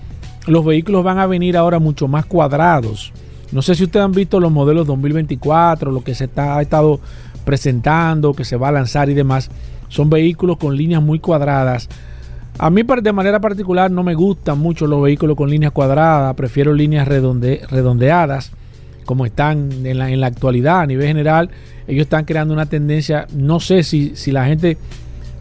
S3: los vehículos van a venir ahora mucho más cuadrados. No sé si ustedes han visto los modelos 2024, lo que se está, ha estado presentando, que se va a lanzar y demás. Son vehículos con líneas muy cuadradas. A mí de manera particular no me gustan mucho los vehículos con líneas cuadradas, prefiero líneas redondeadas como están en la, en la, actualidad a nivel general. Ellos están creando una tendencia, no sé si, si la gente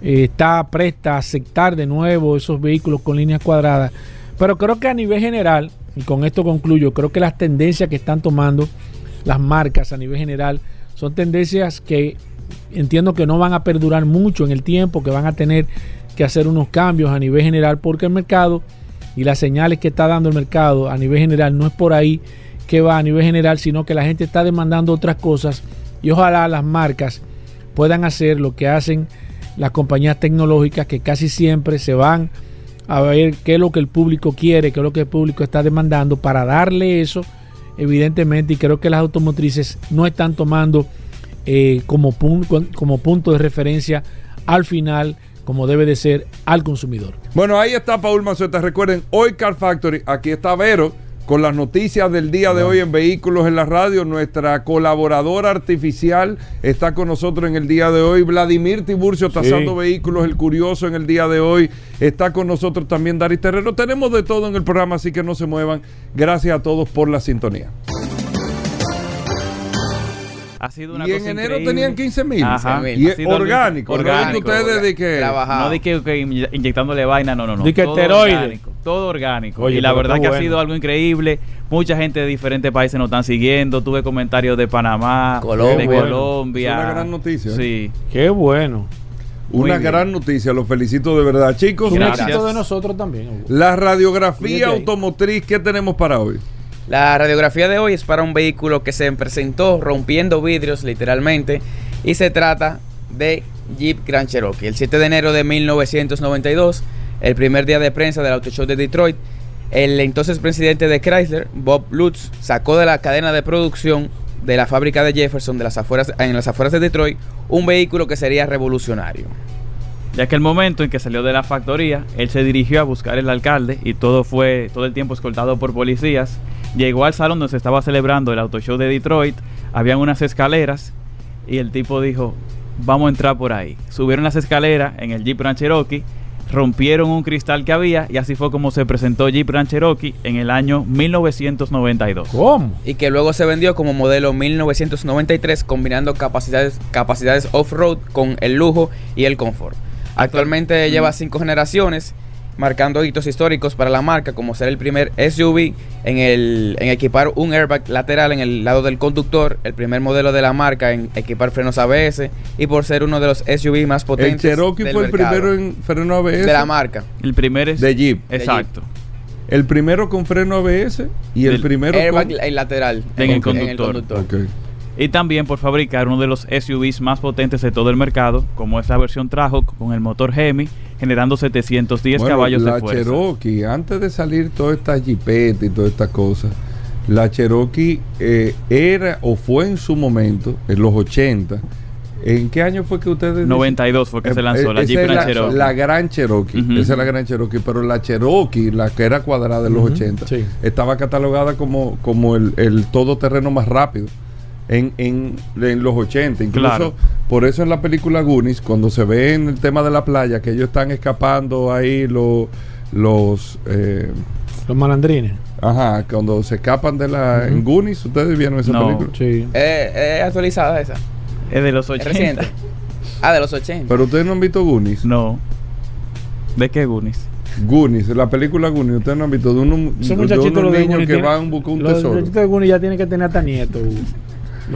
S3: eh, está presta a aceptar de nuevo esos vehículos con líneas cuadradas pero creo que a nivel general, y con esto concluyo, creo que las tendencias que están tomando las marcas a nivel general son tendencias que entiendo que no van a perdurar mucho en el tiempo, que van a tener que hacer unos cambios a nivel general, porque el mercado y las señales que está dando el mercado a nivel general no es por ahí que va a nivel general, sino que la gente está demandando otras cosas y ojalá las marcas puedan hacer lo que hacen las compañías tecnológicas que casi siempre se van a ver qué es lo que el público quiere, qué es lo que el público está demandando para darle eso, evidentemente, y creo que las automotrices no están tomando eh, como, como punto de referencia al final como debe de ser al consumidor.
S2: Bueno, ahí está Paul Mazueta. Recuerden, hoy Car Factory, aquí está Vero con las noticias del día de hoy en Vehículos en la Radio. Nuestra colaboradora artificial está con nosotros en el día de hoy. Vladimir Tiburcio, tasando vehículos, el curioso en el día de hoy. Está con nosotros también Daris Terrero. Tenemos de todo en el programa, así que no se muevan. Gracias a todos por la sintonía.
S4: Ha sido una
S2: y
S4: cosa
S2: en enero
S4: increíble.
S2: tenían 15 mil. Y es orgánico.
S4: orgánico.
S2: Ustedes de que.
S4: No di que, que inye- inyectándole vaina, no, no, no.
S3: Di que.
S4: Todo orgánico.
S3: Oye,
S4: y la verdad que ha sido algo increíble. Mucha gente de diferentes países nos están siguiendo. Tuve comentarios de Panamá,
S5: Colombia.
S4: de Colombia.
S2: es una gran noticia, ¿eh?
S4: Sí.
S3: Qué bueno.
S4: Muy
S2: Una
S4: bien.
S2: gran noticia. Los felicito de verdad. Chicos,
S3: Un
S4: Gracias.
S3: éxito de nosotros también. Hugo.
S2: la radiografía automotriz, ¿qué tenemos para hoy?
S5: La radiografía de hoy es para un vehículo que se presentó rompiendo vidrios literalmente y se trata de Jeep Grand Cherokee. El 7 de enero de 1992, el primer día de prensa del Auto Show de Detroit, el entonces presidente de Chrysler, Bob Lutz, sacó de la cadena de producción de la fábrica de Jefferson de las afueras, en las afueras de Detroit un vehículo que sería revolucionario.
S4: Ya que el momento en que salió de la factoría, él se dirigió a buscar el alcalde y todo fue todo el tiempo escoltado por policías. Llegó al salón donde se estaba celebrando el auto show de Detroit, habían unas escaleras y el tipo dijo, "Vamos a entrar por ahí." Subieron las escaleras en el Jeep Cherokee, rompieron un cristal que había y así fue como se presentó Jeep Grand Cherokee en el año 1992.
S3: ¿Cómo?
S5: y que luego se vendió como modelo 1993 combinando capacidades, capacidades off-road con el lujo y el confort. Actualmente lleva cinco generaciones, marcando hitos históricos para la marca, como ser el primer SUV en, el, en equipar un airbag lateral en el lado del conductor, el primer modelo de la marca en equipar frenos ABS y por ser uno de los SUV más
S2: El
S5: potentes
S2: Cherokee
S5: del
S2: fue el
S5: mercado.
S2: primero en freno ABS.
S5: de la marca.
S4: El primer es
S2: De Jeep.
S4: Exacto.
S2: El primero con freno ABS y el primero
S5: Airbag
S2: con...
S5: el lateral
S4: En el
S5: en
S4: conductor. Y también por fabricar uno de los SUVs más potentes de todo el mercado, como es la versión Trajok con el motor Hemi, generando 710
S2: Bueno,
S4: caballos
S2: la
S4: de fuerza.
S2: Cherokee, antes de salir toda esta jipeta y todas estas cosas, la Cherokee eh, era o fue en su momento, en los 80. ¿En qué año fue que ustedes dicen?
S4: 92 fue que se
S2: Eh,
S4: lanzó
S2: eh,
S4: la Jeep Grand
S2: la,
S4: Cherokee.
S2: la Gran Cherokee. Esa es la Gran Cherokee. Pero la Cherokee, la que era cuadrada de los
S3: Ujú,
S2: 80,
S3: sí.
S2: estaba catalogada como, como el, el todoterreno más rápido. En, en, en los 80, incluso
S4: Claro.
S2: por eso en la película Goonies, cuando se ve en el tema de la playa, que ellos están escapando ahí los, los eh,
S3: Los malandrines.
S2: ajá, cuando se escapan de la en Goonies, ustedes vieron esa
S4: No.
S2: película.
S3: Sí.
S5: Eh, ¿Es actualizada esa?
S4: Es de los
S5: ¿Es
S4: 80.
S5: reciente? Ah, de los 80.
S2: Pero ustedes no han visto Goonies.
S4: No. ¿De qué Goonies?
S2: Goonies, la película Goonies, ustedes no han visto de
S3: Esos
S2: de unos niños que
S3: tienen-
S2: van a buscar un
S3: los
S2: tesoro.
S3: muchachitos de Goonies ya tienen que tener hasta nietos.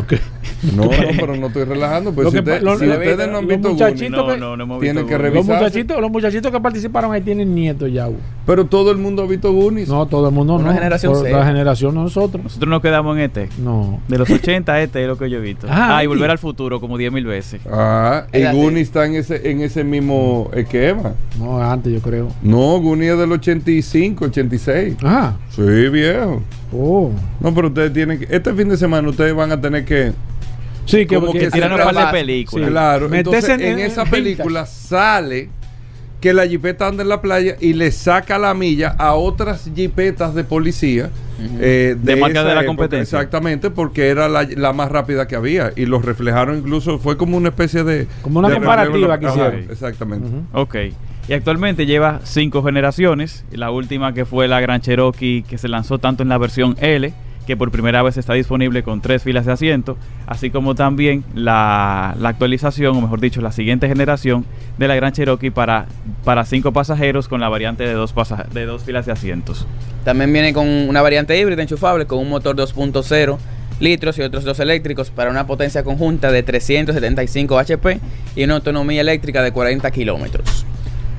S3: Que,
S2: No, no, pero no estoy relajando. Pues si,
S3: que
S2: usted-
S3: pa- lo-
S2: si
S3: lo-
S2: ustedes no han
S3: los
S2: visto
S3: muchachitos
S2: Goonies,
S4: No, no, no hemos
S2: Tienen
S4: visto
S2: que
S3: los, muchachitos, los muchachitos que participaron ahí tienen nietos ya.
S2: Pero todo el mundo ha visto Goonies.
S3: No, todo el mundo
S5: Una
S3: no.
S5: generación
S3: Por
S5: C.
S3: La generación no nosotros.
S4: Nosotros nos quedamos en este.
S3: No.
S4: De los 80 este es lo que yo he visto.
S3: Ah,
S4: Ah, y volver al futuro como 10 mil veces.
S2: Ah, y. Goonies está en ese, en ese mismo esquema.
S3: No, antes yo creo.
S2: No, Goonies es del 85, 86.
S3: Ajá.
S2: Sí, viejo.
S3: Oh.
S2: No, pero ustedes tienen que. Este fin de semana ustedes van a tener que.
S3: Sí, que,
S2: Como
S3: que-
S2: que
S4: un par de películas.
S3: Sí.
S2: Claro, entonces
S3: en-
S2: esa
S3: en
S2: película sale que la jipeta anda en la playa y le saca la milla a otras jipetas de policía. eh,
S4: De marca de la
S2: época,
S4: competencia.
S2: Exactamente, porque era la, la más rápida que había. Y los reflejaron incluso, fue como una especie de...
S3: Como una
S2: de
S3: comparativa que hicieron.
S2: Exactamente.
S3: Ujú.
S4: Ok. Y actualmente lleva cinco generaciones. La última que fue la Gran Cherokee, que se lanzó tanto en la versión L, que por primera vez está disponible con tres filas de asiento, así como también la, la actualización, o mejor dicho, la siguiente generación de la Gran Cherokee para, para cinco pasajeros con la variante de dos, de dos filas de asientos.
S5: También viene con una variante híbrida enchufable con un motor 2.0 litros y otros dos eléctricos para una potencia conjunta de 375 HP y una autonomía eléctrica de 40 kilómetros.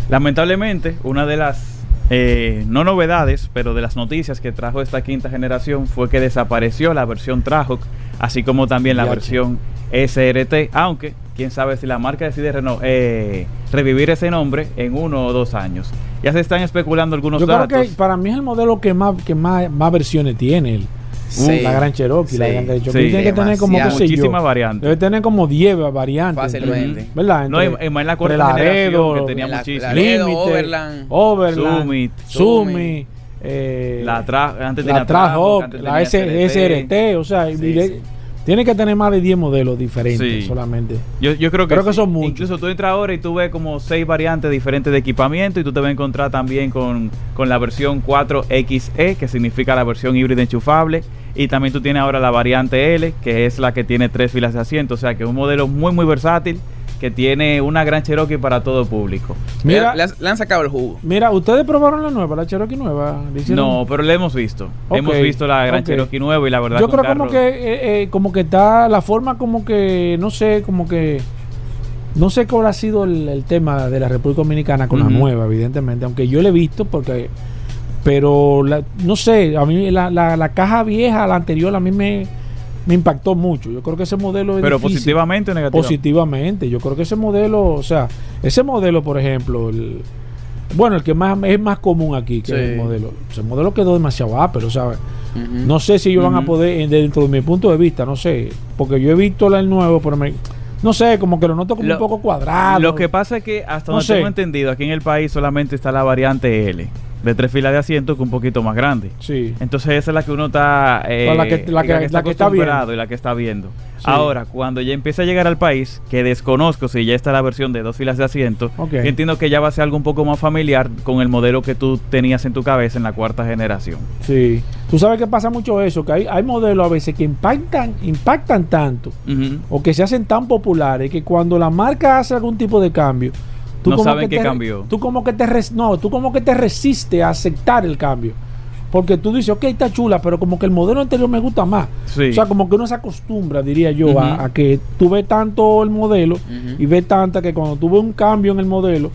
S4: Lamentablemente, una de las eh, no novedades, pero de las noticias que trajo esta quinta generación fue que desapareció la versión Trahawk, así como también la versión SRT, aunque quién sabe si la marca decide reno- eh, revivir ese nombre en uno o dos años. Ya se están especulando algunos
S3: Yo creo
S4: datos.
S3: que para mí es el modelo que más, que más, más versiones tiene. El,
S5: Sí.
S3: La Gran Cherokee. La. Gran Cherokee
S4: Sí.
S3: tiene que tener como, qué yo,
S4: Muchísimas variantes.
S3: Debe tener como 10 variantes.
S5: Fácilmente.
S3: ¿Verdad?
S4: No,
S3: Entre-
S4: y más en la cuarta
S3: Laredo,
S4: que tenía
S5: La-
S4: muchísimas.
S3: Límite,
S5: Overland.
S3: Overland,
S4: Summit.
S3: Sumi, eh,
S4: La tra- antes
S3: la
S4: antes
S3: la SRT, o sea, tiene que tener más de 10 modelos diferentes
S4: Sí.
S3: solamente.
S4: Yo, yo creo que,
S3: Creo que
S4: sí.
S3: son muchos.
S4: Incluso tú entras ahora y tú ves como seis variantes diferentes de equipamiento y tú te vas a encontrar también con, con la versión 4XE, que significa la versión híbrida enchufable. Y también tú tienes ahora la variante L, que es la que tiene tres filas de asiento. O sea que es un modelo muy, muy versátil que tiene una gran Cherokee para todo público.
S3: Mira,
S5: le, le han sacado el jugo.
S3: mira, ustedes probaron la nueva, la Cherokee nueva.
S4: No, pero la hemos visto. Hemos visto la gran
S3: ok.
S4: Cherokee nueva y la verdad
S3: Yo creo como
S4: carro-
S3: que eh, eh, como que está la forma como que no sé como que no sé cuál ha sido el, el tema de la República Dominicana con la nueva evidentemente aunque yo la he visto porque pero la- no sé a mí la, la, la caja vieja la anterior a mí me, me impactó mucho yo creo que ese modelo es
S4: Pero
S3: difícil.
S4: positivamente o negativamente.
S3: positivamente yo creo que ese modelo o sea ese modelo por ejemplo el, bueno el que más es más común aquí que
S5: Sí.
S3: el modelo ese modelo quedó demasiado ápero ¿sabes?
S5: Ujú.
S3: No sé si ellos van a poder, eh, dentro de mi punto de vista, no sé, porque yo he visto la- el nuevo, pero me, no sé, como que lo noto como
S4: Lo-
S3: un poco cuadrado.
S4: Lo que pasa es que hasta
S3: No
S4: donde
S3: sé.
S4: tengo entendido, aquí en el país solamente está la variante L, de tres filas de asiento que un poquito más grande.
S3: Sí.
S4: Entonces esa es la que uno está, eh,
S3: la que- la que-
S4: está
S3: la que está
S4: acostumbrado
S3: viendo.
S4: y la que está viendo.
S3: Sí.
S4: Ahora, cuando ya empieza a llegar al país, que desconozco si ya está la versión de dos filas de asiento,
S3: Ok.
S4: yo entiendo que ya va a ser algo un poco más familiar con el modelo que tú tenías en tu cabeza en la cuarta generación.
S3: Sí. Tú sabes que pasa mucho eso, que hay, hay modelos a veces que impactan, impactan tanto o que se hacen tan populares que cuando la marca hace algún tipo de cambio,
S4: No
S3: como
S4: saben
S3: que
S4: qué
S3: te-
S4: cambió.
S3: Tú como que te res- no, tú como que te resistes a aceptar el cambio. Porque tú dices, ok, está chula, pero como que el modelo anterior me gusta más.
S4: Sí.
S3: O sea, como que uno se acostumbra, diría yo, a- que tú ves tanto el modelo y ves tanta que cuando tú ves un cambio en el modelo,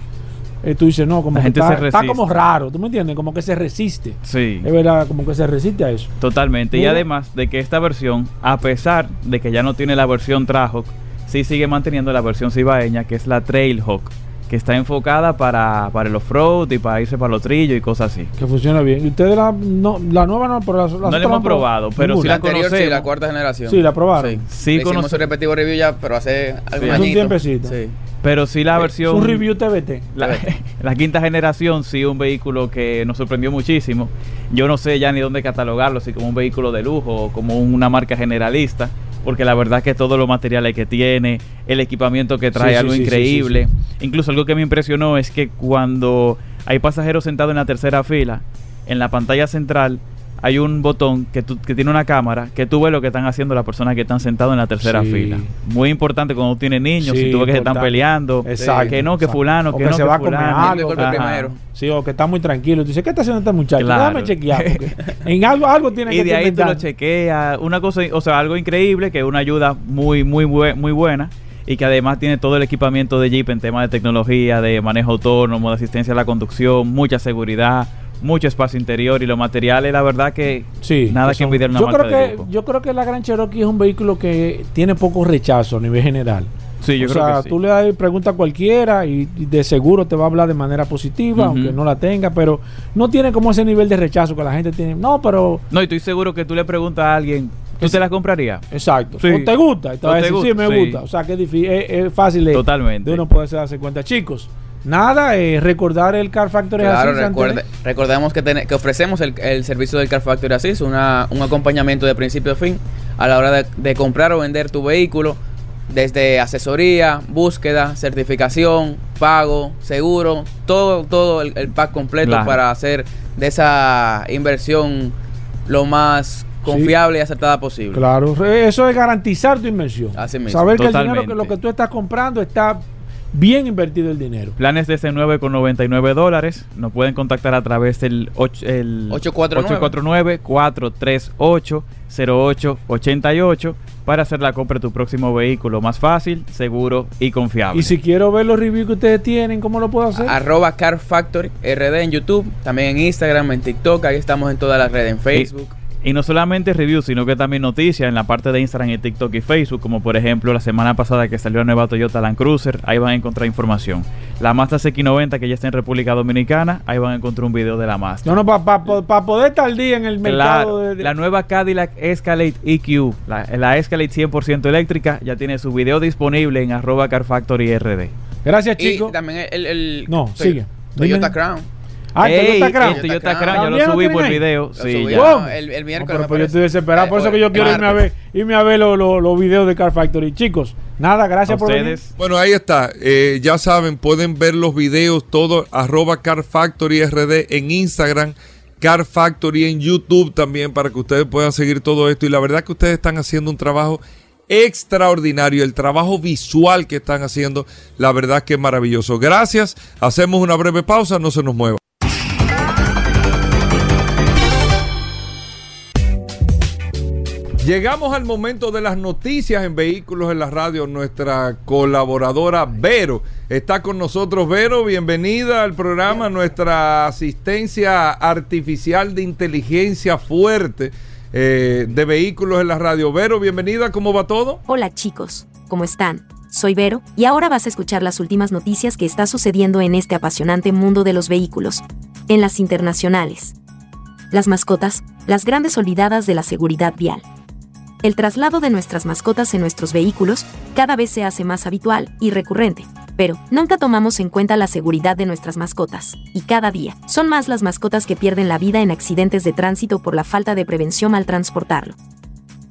S3: eh, tú dices, no, como
S4: La
S3: que
S4: gente
S3: está,
S4: se
S3: está como raro, ¿tú me entiendes? Como que se resiste.
S4: Sí.
S3: Es verdad, como que se resiste a eso.
S4: Totalmente. Y además de que esta versión, a pesar de que ya no tiene la versión Trahawk, sí sigue manteniendo la versión cibaeña, que es la Trailhawk, que está enfocada para, para el off-road y para irse para los trillos y cosas así.
S3: Que funciona bien. Y ustedes la, no, la nueva no, pero las, las
S4: No la hemos probado, pero
S3: Ninguna.
S4: sí
S5: La
S4: la
S5: anterior sí,
S4: conocemos.
S5: la cuarta generación.
S3: Sí, la probaron.
S5: Sí,
S4: Sí,
S5: Le hicimos un repetitivo review ya, pero hace algún
S3: Hace un tiempecito.
S5: Sí.
S4: Pero sí la
S3: Es
S4: versión...
S3: un review TBT.
S4: La, la quinta generación sí un vehículo que nos sorprendió muchísimo. Yo no sé ya ni dónde catalogarlo, si como un vehículo de lujo o como una marca generalista, porque la verdad que todos los materiales que tiene, el equipamiento que trae,
S3: Sí,
S4: algo
S3: sí, sí,
S4: increíble. Incluso algo que me impresionó es que cuando hay pasajeros sentados en la tercera fila, en la pantalla central hay un botón que, tú- que tiene una cámara que tú ves lo que están haciendo las personas que están sentadas en la tercera
S3: Sí.
S4: fila. Muy importante cuando tienes niños,
S3: Sí,
S4: si tú ves que se están peleando,
S3: Exacto.
S4: que no, que fulano,
S3: O
S4: que,
S3: que,
S4: no,
S3: se
S4: que
S3: va a comer algo.
S5: Primero.
S3: Sí, o que está muy tranquilo. Tú dices, ¿qué está haciendo este muchacho?
S4: Claro.
S3: Déjame chequear. En algo, algo tiene
S4: y
S3: que
S4: de ahí tú lo chequeas. Una cosa, o sea, algo increíble, que es una ayuda muy, muy, muy buena. Y que además tiene todo el equipamiento de Jeep en temas de tecnología, de manejo autónomo, de asistencia a la conducción, mucha seguridad, mucho espacio interior y los materiales, la verdad que
S3: Sí,
S4: nada que
S3: son-
S4: una
S3: yo
S4: marca
S3: creo
S4: de
S3: que. Yo creo que la Gran Cherokee es un vehículo que tiene poco rechazo a nivel general.
S4: Sí, yo
S3: o
S4: creo
S3: sea,
S4: que sí.
S3: tú le das pregunta a cualquiera y, y de seguro te va a hablar de manera positiva, aunque no la tenga, pero no tiene como ese nivel de rechazo que la gente tiene. No, pero
S4: No, y estoy seguro que tú le preguntas a alguien, ¿tú te la comprarías?
S3: exacto.
S4: Sí.
S3: O te gusta, y te
S4: O te
S3: decir, sí,
S4: gusta,
S3: me
S4: sí.
S3: gusta. O sea, que es difícil, es, es fácil
S4: Totalmente.
S3: de uno poderse darse cuenta. Chicos, nada, eh, recordar el Car Factory
S5: Claro, recuerde, recordemos que, tene- que ofrecemos el, el servicio del Car Factory Assist, una, un acompañamiento de principio a fin a la hora de, de comprar o vender tu vehículo, desde asesoría, búsqueda, certificación, pago, seguro, todo, todo el, el pack completo
S4: Claro.
S5: para hacer de esa inversión lo más confiable y acertada posible.
S3: Claro, eso es garantizar tu inversión.
S5: Así mismo.
S3: Saber que el dinero que lo que tú estás comprando está bien invertido el dinero.
S4: Planes de C9 con 99 dólares. Nos pueden contactar a través del och- el
S5: 849.
S4: 849-438 0888 para hacer la compra de tu próximo vehículo más fácil, seguro y confiable.
S3: Y si quiero ver los reviews que ustedes tienen, ¿cómo lo puedo hacer?
S5: Arroba Car Factory RD en YouTube, también en Instagram, en TikTok, ahí estamos en todas las redes, en Facebook.
S4: Y no solamente reviews, sino que también noticias en la parte de Instagram, y TikTok y Facebook, como por ejemplo la semana pasada que salió la nueva Toyota Land Cruiser, ahí van a encontrar información. La Mazda CX90 que ya está en República Dominicana, ahí van a encontrar un video de la Mazda.
S3: No, no, para poder estar al día en el mercado.
S4: Claro,
S3: de-
S4: la nueva Cadillac Escalade EQ, la, la Escalade 100% eléctrica, ya tiene su video disponible en arroba Car Factory RD.
S3: Gracias,
S5: Y
S3: chicos.
S5: también el, el
S3: No, sigue.
S5: Toyota
S3: Dime.
S5: Crown.
S3: Ah,
S4: Ey,
S3: Toyota Crown.
S4: El Toyota Crown, ya
S3: ¿También
S4: lo subí por
S3: ahí?
S4: video. Sí,
S5: subí
S4: ya.
S3: Wow.
S5: el, el
S3: No,
S5: miércoles.
S3: pero pues yo estoy desesperado, por
S5: Eh,
S3: eso que yo
S5: hoy,
S3: quiero irme a ver, irme a ver los los- los videos de Car Factory. Chicos, nada, gracias por venir.
S4: ustedes.
S2: Bueno, ahí está. Eh, ya saben, pueden ver los videos, todo, arroba Car Factory RD en Instagram, Car Factory en YouTube también, para que ustedes puedan seguir todo esto. Y la verdad que ustedes están haciendo un trabajo extraordinario. El trabajo visual que están haciendo, la verdad que es maravilloso. Gracias. Hacemos una breve pausa, no se nos mueva. Llegamos al momento de las noticias en Vehículos en la Radio. Nuestra colaboradora Vero está con nosotros. Vero, bienvenida al programa. Nuestra asistencia artificial de inteligencia fuerte eh, de Vehículos en la Radio. Vero, bienvenida. ¿Cómo va todo?
S6: Hola chicos, ¿cómo están? Soy Vero, y ahora vas a escuchar las últimas noticias que está sucediendo en este apasionante mundo de los vehículos. En las internacionales. Las mascotas, las grandes olvidadas de la seguridad vial. El traslado de nuestras mascotas en nuestros vehículos cada vez se hace más habitual y recurrente, pero nunca tomamos en cuenta la seguridad de nuestras mascotas, y cada día son más las mascotas que pierden la vida en accidentes de tránsito por la falta de prevención al transportarlo.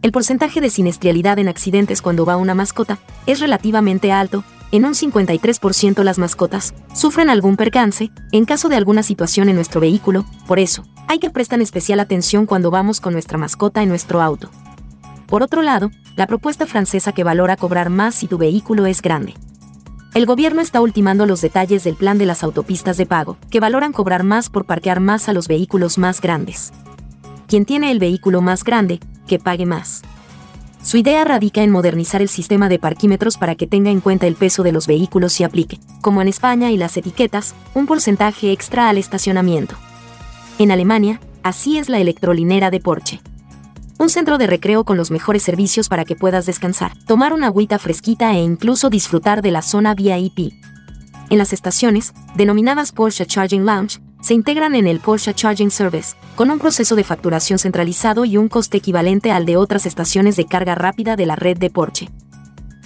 S6: El porcentaje de siniestralidad en accidentes cuando va una mascota es relativamente alto, en un 53% las mascotas sufren algún percance en caso de alguna situación en nuestro vehículo, por eso, hay que prestar especial atención cuando vamos con nuestra mascota en nuestro auto. Por otro lado, la propuesta francesa que valora cobrar más si tu vehículo es grande. El gobierno está ultimando los detalles del plan de las autopistas de pago, que valoran cobrar más por parquear más a los vehículos más grandes. Quien tiene el vehículo más grande, que pague más. Su idea radica en modernizar el sistema de parquímetros para que tenga en cuenta el peso de los vehículos y aplique, como en España y las etiquetas, un porcentaje extra al estacionamiento. En Alemania, así es la electrolinera de Porsche. Un centro de recreo con los mejores servicios para que puedas descansar, tomar una agüita fresquita e incluso disfrutar de la zona VIP. En las estaciones, denominadas Porsche Charging Lounge, se integran en el Porsche Charging Service, con un proceso de facturación centralizado y un coste equivalente al de otras estaciones de carga rápida de la red de Porsche.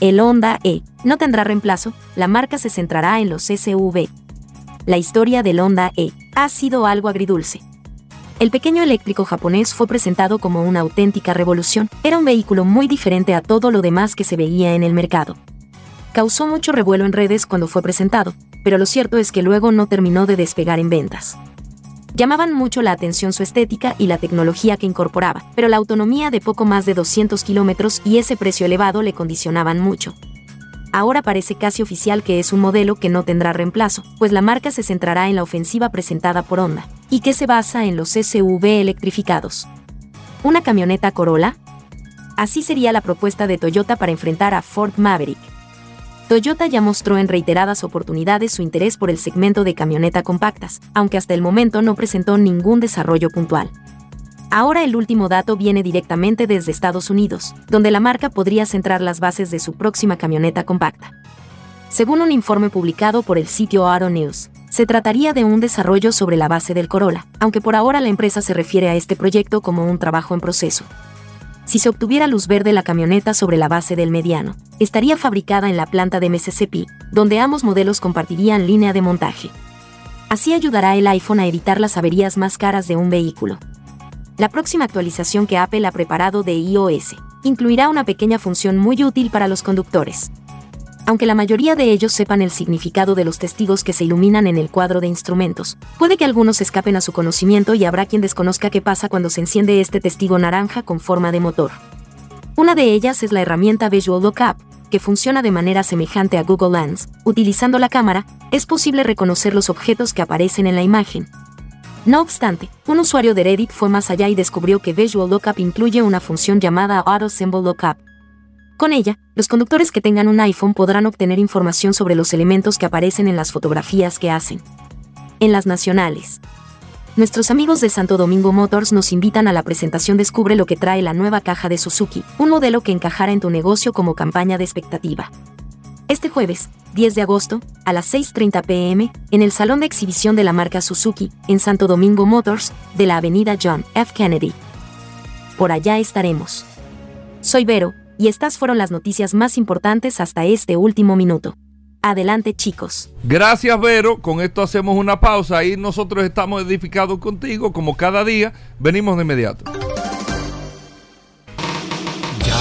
S6: El Honda E no tendrá reemplazo, la marca se centrará en los SUV. La historia del Honda E ha sido algo agridulce. El pequeño eléctrico japonés fue presentado como una auténtica revolución. Era un vehículo muy diferente a todo lo demás que se veía en el mercado. Causó mucho revuelo en redes cuando fue presentado, pero lo cierto es que luego no terminó de despegar en ventas. Llamaban mucho la atención su estética y la tecnología que incorporaba, pero la autonomía de poco más de 200 kilómetros y ese precio elevado le condicionaban mucho. Ahora parece casi oficial que es un modelo que no tendrá reemplazo, pues la marca se centrará en la ofensiva presentada por Honda, y que se basa en los SUV electrificados. ¿Una camioneta Corolla? Así sería la propuesta de Toyota para enfrentar a Ford Maverick. Toyota ya mostró en reiteradas oportunidades su interés por el segmento de camioneta compactas, aunque hasta el momento no presentó ningún desarrollo puntual. Ahora el último dato viene directamente desde Estados Unidos, donde la marca podría centrar las bases de su próxima camioneta compacta. Según un informe publicado por el sitio Auto News, se trataría de un desarrollo sobre la base del Corolla, aunque por ahora la empresa se refiere a este proyecto como un trabajo en proceso. Si se obtuviera luz verde la camioneta sobre la base del mediano, estaría fabricada en la planta de Mississippi, donde ambos modelos compartirían línea de montaje. Así ayudará el iPhone a evitar las averías más caras de un vehículo. La próxima actualización que Apple ha preparado de iOS incluirá una pequeña función muy útil para los conductores. Aunque la mayoría de ellos sepan el significado de los testigos que se iluminan en el cuadro de instrumentos, puede que algunos escapen a su conocimiento y habrá quien desconozca qué pasa cuando se enciende este testigo naranja con forma de motor. Una de ellas es la herramienta Visual Lookup, que funciona de manera semejante a Google Lens. Utilizando la cámara, es posible reconocer los objetos que aparecen en la imagen. No obstante, un usuario de Reddit fue más allá y descubrió que Visual Lookup incluye una función llamada Auto Symbol Lookup. Con ella, los conductores que tengan un iPhone podrán obtener información sobre los elementos que aparecen en las fotografías que hacen. En las nacionales. Nuestros amigos de Santo Domingo Motors nos invitan a la presentación Descubre lo que trae la nueva caja de Suzuki, un modelo que encajará en tu negocio como campaña de expectativa. Este jueves, 10 de agosto, a las 6.30 pm, en el Salón de Exhibición de la marca Suzuki, en Santo Domingo Motors, de la Avenida John F. Kennedy. Por allá estaremos. Soy Vero, y estas fueron las noticias más importantes hasta este último minuto. Adelante chicos.
S2: Gracias Vero, con esto hacemos una pausa y nosotros estamos edificados contigo como cada día, venimos de inmediato.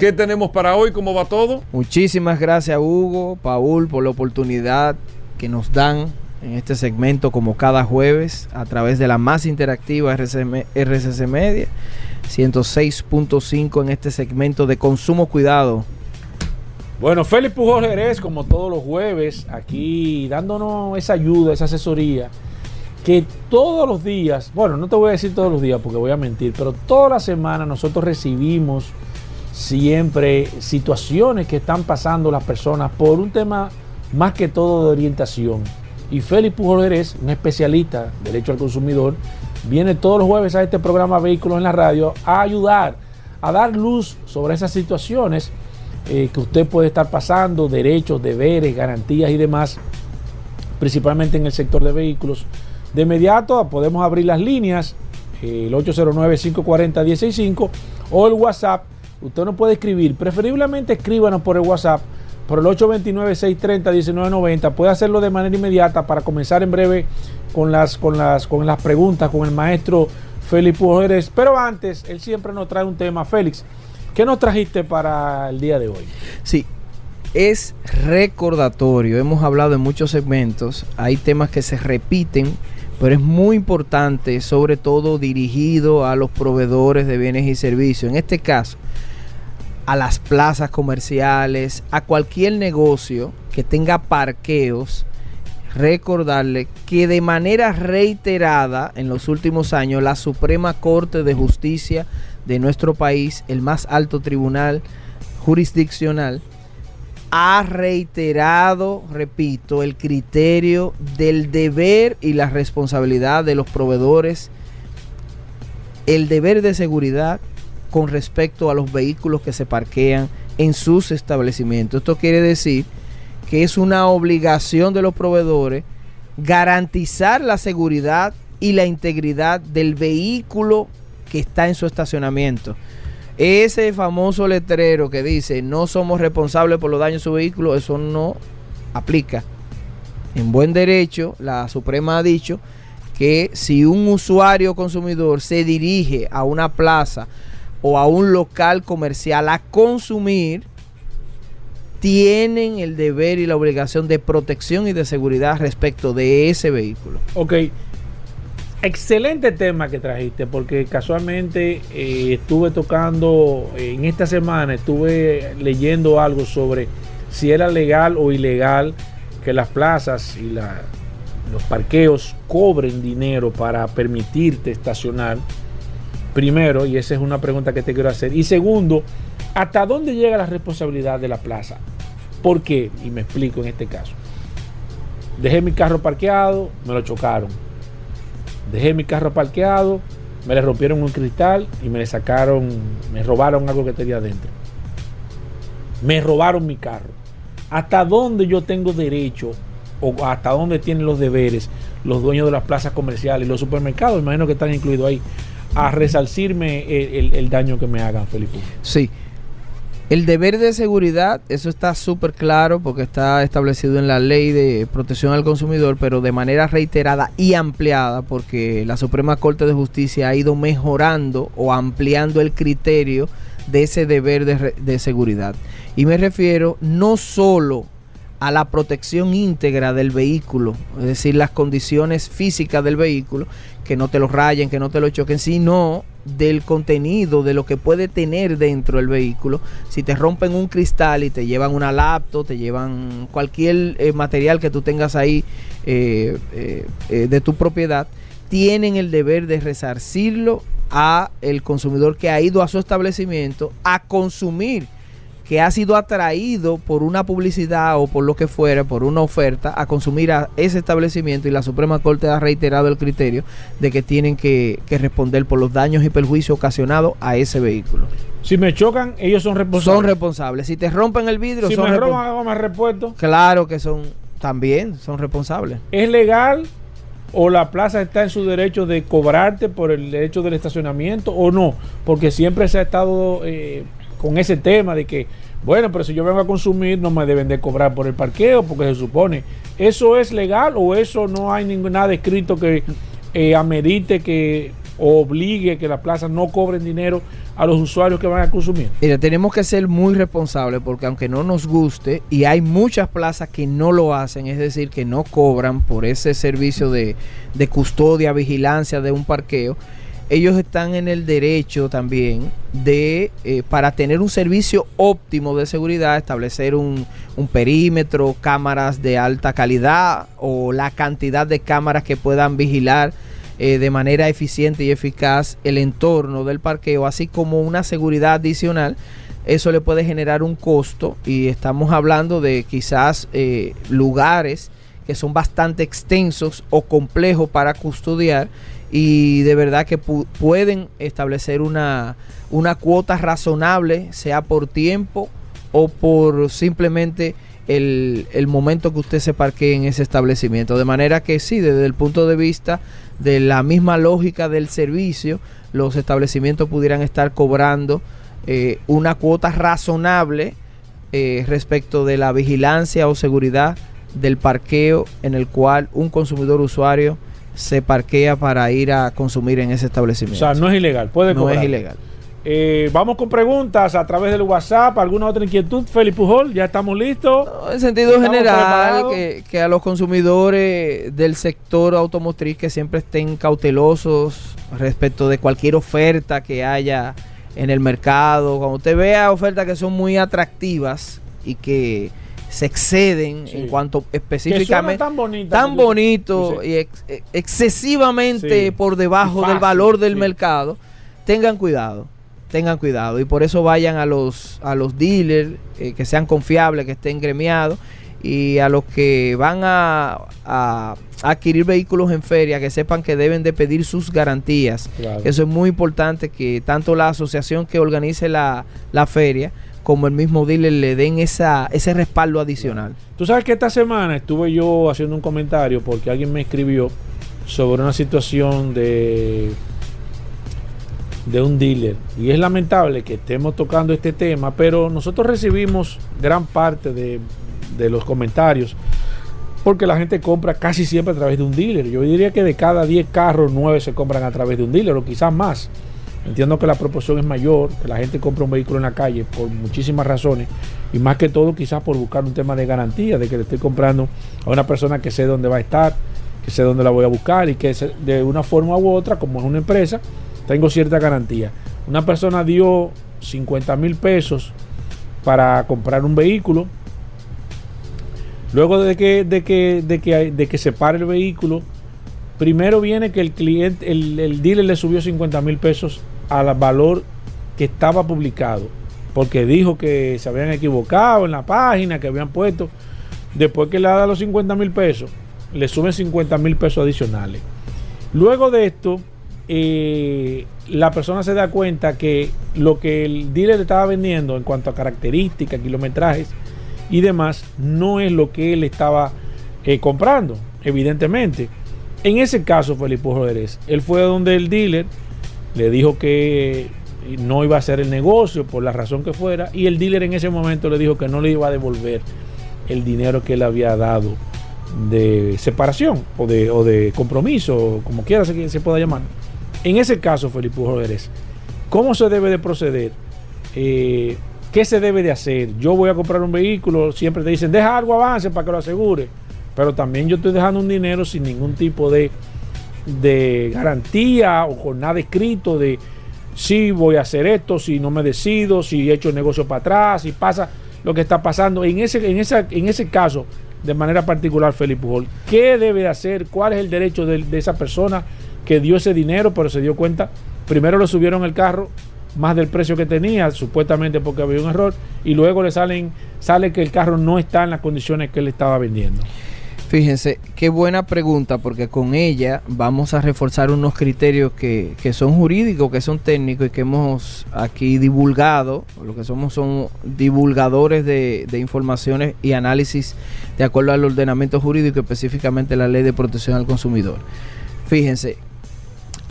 S2: ¿Qué tenemos para hoy? ¿Cómo va todo?
S7: Muchísimas gracias Hugo, Paul, por la oportunidad que nos dan en este segmento como cada jueves a través de la más interactiva RCM RCC Media 106.5 en este segmento de consumo cuidado.
S3: Bueno, Félix Pujol Jerez, como todos los jueves, aquí dándonos esa ayuda, esa asesoría, que todos los días, bueno, no te voy a decir todos los días porque voy a mentir, pero toda la semana nosotros recibimos siempre situaciones que están pasando las personas por un tema más que todo de orientación. Y Félix Pujol Jerez, un especialista de derecho al consumidor, viene todos los jueves a este programa Vehículos en la Radio a ayudar, a dar luz sobre esas situaciones eh, que usted puede estar pasando, derechos, deberes, garantías y demás, principalmente en el sector de vehículos. De inmediato podemos abrir las líneas, el 809-540-165 o el WhatsApp. Usted nos puede escribir, preferiblemente escríbanos por el WhatsApp, por el 829-630-1990. Puede hacerlo de manera inmediata para comenzar en breve con las, con las, con las preguntas con el maestro Félix Pujoles. Pero antes, él siempre nos trae un tema. Félix, ¿qué nos trajiste para el día de hoy?
S7: Sí, es recordatorio. Hemos hablado en muchos segmentos. Hay temas que se repiten, pero es muy importante, sobre todo dirigido a los proveedores de bienes y servicios. En este caso, a las plazas comerciales, a cualquier negocio que tenga parqueos. Recordarle que de manera reiterada en los últimos años la Suprema Corte de Justicia de nuestro país, el más alto tribunal jurisdiccional, ha reiterado, repito, el criterio del deber y la responsabilidad de los proveedores, el deber de seguridad con respecto a los vehículos que se parquean en sus establecimientos. Esto quiere decir que es una obligación de los proveedores garantizar la seguridad y la integridad del vehículo que está en su estacionamiento. Ese famoso letrero que dice no somos responsables por los daños de su vehículo, eso no aplica. En buen derecho, la Suprema ha dicho que si un usuario consumidor se dirige a una plaza o a un local comercial a consumir, tienen el deber y la obligación de protección y de seguridad respecto de ese vehículo.
S3: Ok. Excelente tema que trajiste, porque casualmente eh, estuve tocando, eh, en esta semana estuve leyendo algo sobre si era legal o ilegal que las plazas y los parqueos cobren dinero para permitirte estacionar. Primero, y esa es una pregunta que te quiero hacer. Y segundo, ¿hasta dónde llega la responsabilidad de la plaza? ¿Por qué? Y me explico en este caso. Dejé mi carro parqueado, me lo chocaron. Dejé mi carro parqueado, me le rompieron un cristal y me le sacaron, me robaron algo que tenía adentro. Me robaron mi carro. hasta dónde yo tengo derecho o hasta dónde tienen los deberes los dueños de las plazas comerciales y los supermercados, imagino que están incluidos ahí, a resarcirme el, el- daño que me hagan, Felipe.
S7: Sí. El deber de seguridad, eso está súper claro porque está establecido en la ley de protección al consumidor, pero de manera reiterada y ampliada porque la Suprema Corte de Justicia ha ido mejorando o ampliando el criterio de ese deber de, de seguridad. Y me refiero no solo a la protección íntegra del vehículo, es decir, las condiciones físicas del vehículo, que no te lo rayen, que no te lo choquen, sino del contenido, de lo que puede tener dentro del vehículo. Si te rompen un cristal y te llevan una laptop, te llevan cualquier eh, material que tú tengas ahí eh, eh, de tu propiedad, tienen el deber de resarcirlo a el consumidor que ha ido a su establecimiento a consumir que ha sido atraído por una publicidad o por lo que fuera, por una oferta, a consumir a ese establecimiento y la Suprema Corte ha reiterado el criterio de que tienen que, que responder por los daños y perjuicios ocasionados a ese vehículo.
S3: Si me chocan, ellos son responsables.
S7: Son responsables. Si te rompen el vidrio,
S3: si
S7: son
S3: me roban hago más repuesto,
S7: Claro que son, también son responsables.
S3: ¿es legal o la plaza está en su derecho de cobrarte por el derecho del estacionamiento o no? Porque siempre se ha estado eh, con ese tema de que, bueno, pero si yo vengo a consumir no me deben de cobrar por el parqueo porque se supone, ¿eso es legal o eso no hay nada escrito que eh, amerite que obligue que las plazas no cobren dinero a los usuarios que van a consumir?
S7: Mira, tenemos que ser muy responsables porque aunque no nos guste, y hay muchas plazas que no lo hacen, es decir, que no cobran por ese servicio de custodia, vigilancia de un parqueo, ellos están en el derecho también de, eh, para tener un servicio óptimo de seguridad, establecer un, un perímetro, cámaras de alta calidad o la cantidad de cámaras que puedan vigilar eh, de manera eficiente y eficaz el entorno del parqueo, así como una seguridad adicional. Eso le puede generar un costo y estamos hablando de quizás eh, lugares que son bastante extensos o complejos para custodiar y de verdad que pu- pueden establecer una, una cuota razonable, sea por tiempo o por simplemente el, el momento que usted se parquee en ese establecimiento. De manera que sí, desde el punto de vista de la misma lógica del servicio, los establecimientos pudieran estar cobrando eh, una cuota razonable eh, respecto de la vigilancia o seguridad del parqueo en el cual un consumidor usuario se parquea para ir a consumir en ese
S3: O
S7: establecimiento.
S3: sea, no es ilegal, puede
S7: No
S3: cobrar.
S7: es ilegal.
S3: Eh, vamos con preguntas a través del WhatsApp. ¿Alguna otra inquietud, Felipe Pujol? ¿Ya estamos listos?
S7: En sentido
S3: ¿Estamos
S7: general, que, que a los consumidores del sector automotriz que siempre estén cautelosos respecto de cualquier oferta que haya en el mercado. Cuando usted vea ofertas que son muy atractivas y que se exceden
S3: Sí.
S7: en cuanto específicamente
S3: tan bonita.
S7: tan bonito y ex- eh, excesivamente
S3: Sí.
S7: por debajo del valor del
S3: sí.
S7: mercado, tengan cuidado, tengan cuidado y por eso vayan a los a los dealers eh, que sean confiables, que estén gremiados y a los que van a, a adquirir vehículos en feria que sepan que deben de pedir sus garantías.
S3: Claro.
S7: Eso es muy importante que tanto la asociación que organice la, la feria como el mismo dealer le den esa, ese respaldo adicional.
S3: Tú sabes que esta semana estuve yo haciendo un comentario porque alguien me escribió sobre una situación de de un dealer. Y es lamentable que estemos tocando este tema pero nosotros recibimos gran parte de, de los comentarios porque la gente compra casi siempre a través de un dealer. Yo diría que de cada 10 carros 9 se compran a través de un dealer o quizás más entiendo que la proporción es mayor que la gente compra un vehículo en la calle por muchísimas razones y más que todo quizás por buscar un tema de garantía de que le estoy comprando a una persona que sé dónde va a estar que sé dónde la voy a buscar y que de una forma u otra como es una empresa tengo cierta garantía. Una persona dio 50 mil pesos para comprar un vehículo. Luego de que de que de que de que se pare el vehículo primero viene que el cliente el, el dealer le subió 50 mil pesos al valor que estaba publicado porque dijo que se habían equivocado en la página que habían puesto después que le da los 50 mil pesos le suben 50 mil pesos adicionales luego de esto eh, la persona se da cuenta que lo que el dealer le estaba vendiendo en cuanto a características, kilometrajes, y demás, no es lo que él estaba eh, comprando, evidentemente. En ese caso, Felipe Rodríguez, él fue donde el dealer le dijo que no iba a hacer el negocio por la razón que fuera y el dealer en ese momento le dijo que no le iba a devolver el dinero que él había dado de separación o de, o de compromiso, como quiera se, se pueda llamar. En ese caso, Felipe Rodríguez, ¿cómo se debe de proceder? Eh, ¿Qué se debe de hacer? Yo voy a comprar un vehículo, siempre te dicen, deja algo avance para que lo asegure, pero también yo estoy dejando un dinero sin ningún tipo de, de garantía o con nada escrito de si voy a hacer esto, si no me decido, si he hecho el negocio para atrás, si pasa lo que está pasando. En ese, en esa, en ese caso, de manera particular, Felipe Pujol, ¿qué debe de hacer? ¿Cuál es el derecho de, de esa persona que dio ese dinero, pero se dio cuenta? Primero le subieron el carro más del precio que tenía, supuestamente porque había un error, y luego le salen, sale que el carro no está en las condiciones que él estaba vendiendo.
S7: Fíjense, qué buena pregunta, porque con ella vamos a reforzar unos criterios que, que, son jurídicos, que son técnicos y que hemos aquí divulgado. Lo que somos son divulgadores de, de informaciones y análisis de acuerdo al ordenamiento jurídico, específicamente la ley de protección al consumidor. Fíjense,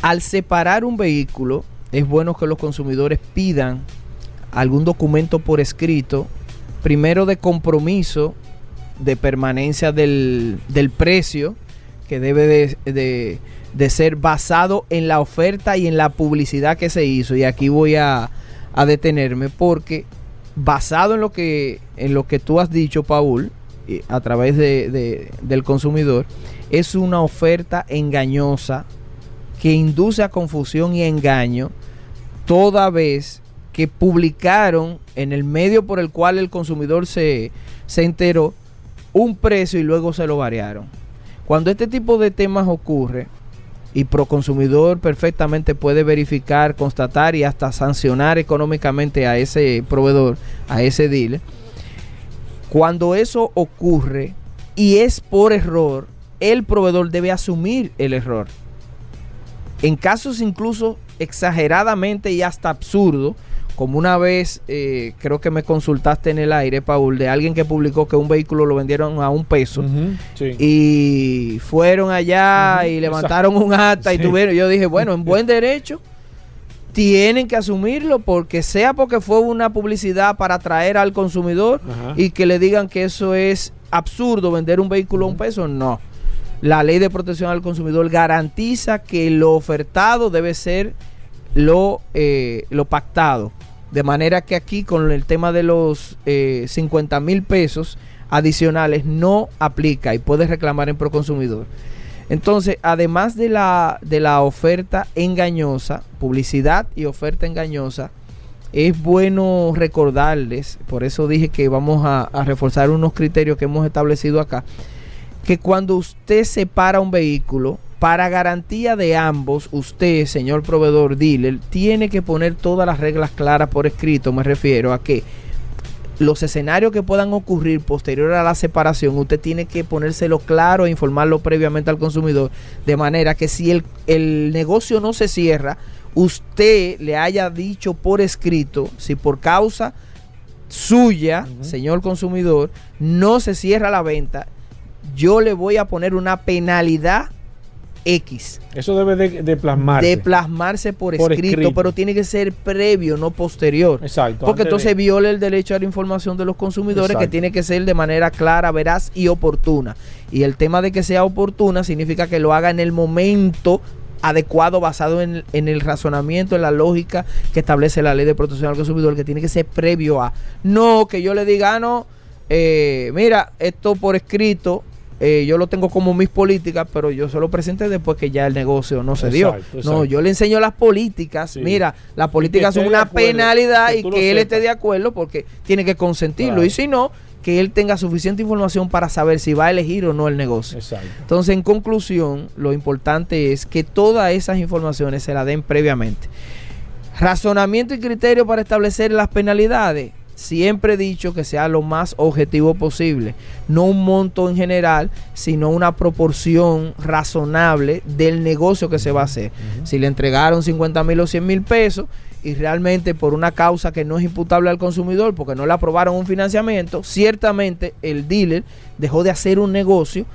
S7: al separar un vehículo, es bueno que los consumidores pidan algún documento por escrito, primero de compromiso de permanencia del, del precio, que debe de, de, de, ser basado en la oferta y en la publicidad que se hizo. Y aquí voy a, a detenerme porque basado en lo que, en lo que tú has dicho, Paul, a través de, de, del consumidor, es una oferta engañosa que induce a confusión y engaño toda vez que publicaron en el medio por el cual el consumidor se, se enteró un precio y luego se lo variaron. Cuando este tipo de temas ocurre y Proconsumidor perfectamente puede verificar, constatar y hasta sancionar económicamente a ese proveedor, a ese dealer, cuando eso ocurre y es por error, el proveedor debe asumir el error. En casos incluso exageradamente y hasta absurdo, como una vez eh, creo que me consultaste en el aire, Paul, de alguien que publicó que un vehículo lo vendieron a un peso uh -huh, sí. y fueron allá uh -huh, y levantaron exacto. un acta sí. y tuvieron, yo dije, bueno, en buen derecho tienen que asumirlo porque sea porque fue una publicidad para atraer al consumidor y que le digan que eso es absurdo vender un vehículo a un peso, no. La ley de protección al consumidor garantiza que lo ofertado debe ser lo, eh, lo pactado. De manera que aquí con el tema de los eh, 50 mil pesos adicionales no aplica y puedes reclamar en Proconsumidor. Entonces, además de la, de la oferta engañosa, publicidad y oferta engañosa, es bueno recordarles, por eso dije que vamos a, a reforzar unos criterios que hemos establecido acá, que cuando usted separa un vehículo, para garantía de ambos, usted, señor proveedor dealer, tiene que poner todas las reglas claras por escrito. Me refiero a que los escenarios que puedan ocurrir posterior a la separación, usted tiene que ponérselo claro e informarlo previamente al consumidor, de manera que si el, el negocio no se cierra, usted le haya dicho por escrito si por causa suya, uh -huh. señor consumidor, no se cierra la venta, yo le voy a poner una penalidad X.
S3: Eso debe de, de plasmarse.
S7: De plasmarse por, por escrito, escrito, pero tiene que ser previo, no posterior.
S3: Exacto.
S7: Porque entonces de... viola el derecho a la información de los consumidores Exacto. que tiene que ser de manera clara, veraz y oportuna. Y el tema de que sea oportuna significa que lo haga en el momento adecuado basado en, en, el razonamiento, en la lógica que establece la ley de protección al consumidor, que tiene que ser previo a. No que yo le diga, ah, no, eh, mira, esto por escrito, eh, yo lo tengo como mis políticas, pero yo se lo presenté después que ya el negocio no se exacto, dio. Exacto. No, yo le enseño las políticas. Sí. Mira, las políticas son una penalidad y que él sepas. esté de acuerdo porque tiene que consentirlo. Claro. Y si no, que él tenga suficiente información para saber si va a elegir o no el negocio.
S3: Exacto.
S7: Entonces, en conclusión, lo importante es que todas esas informaciones se las den previamente. Razonamiento y criterio para establecer las penalidades siempre he dicho que sea lo más objetivo posible. No un monto en general, sino una proporción razonable del negocio que se va a hacer. Uh -huh. Si le entregaron 50 mil o 100 mil pesos y realmente por una causa que no es imputable al consumidor porque no le aprobaron un financiamiento, ciertamente el dealer dejó de hacer un negocio,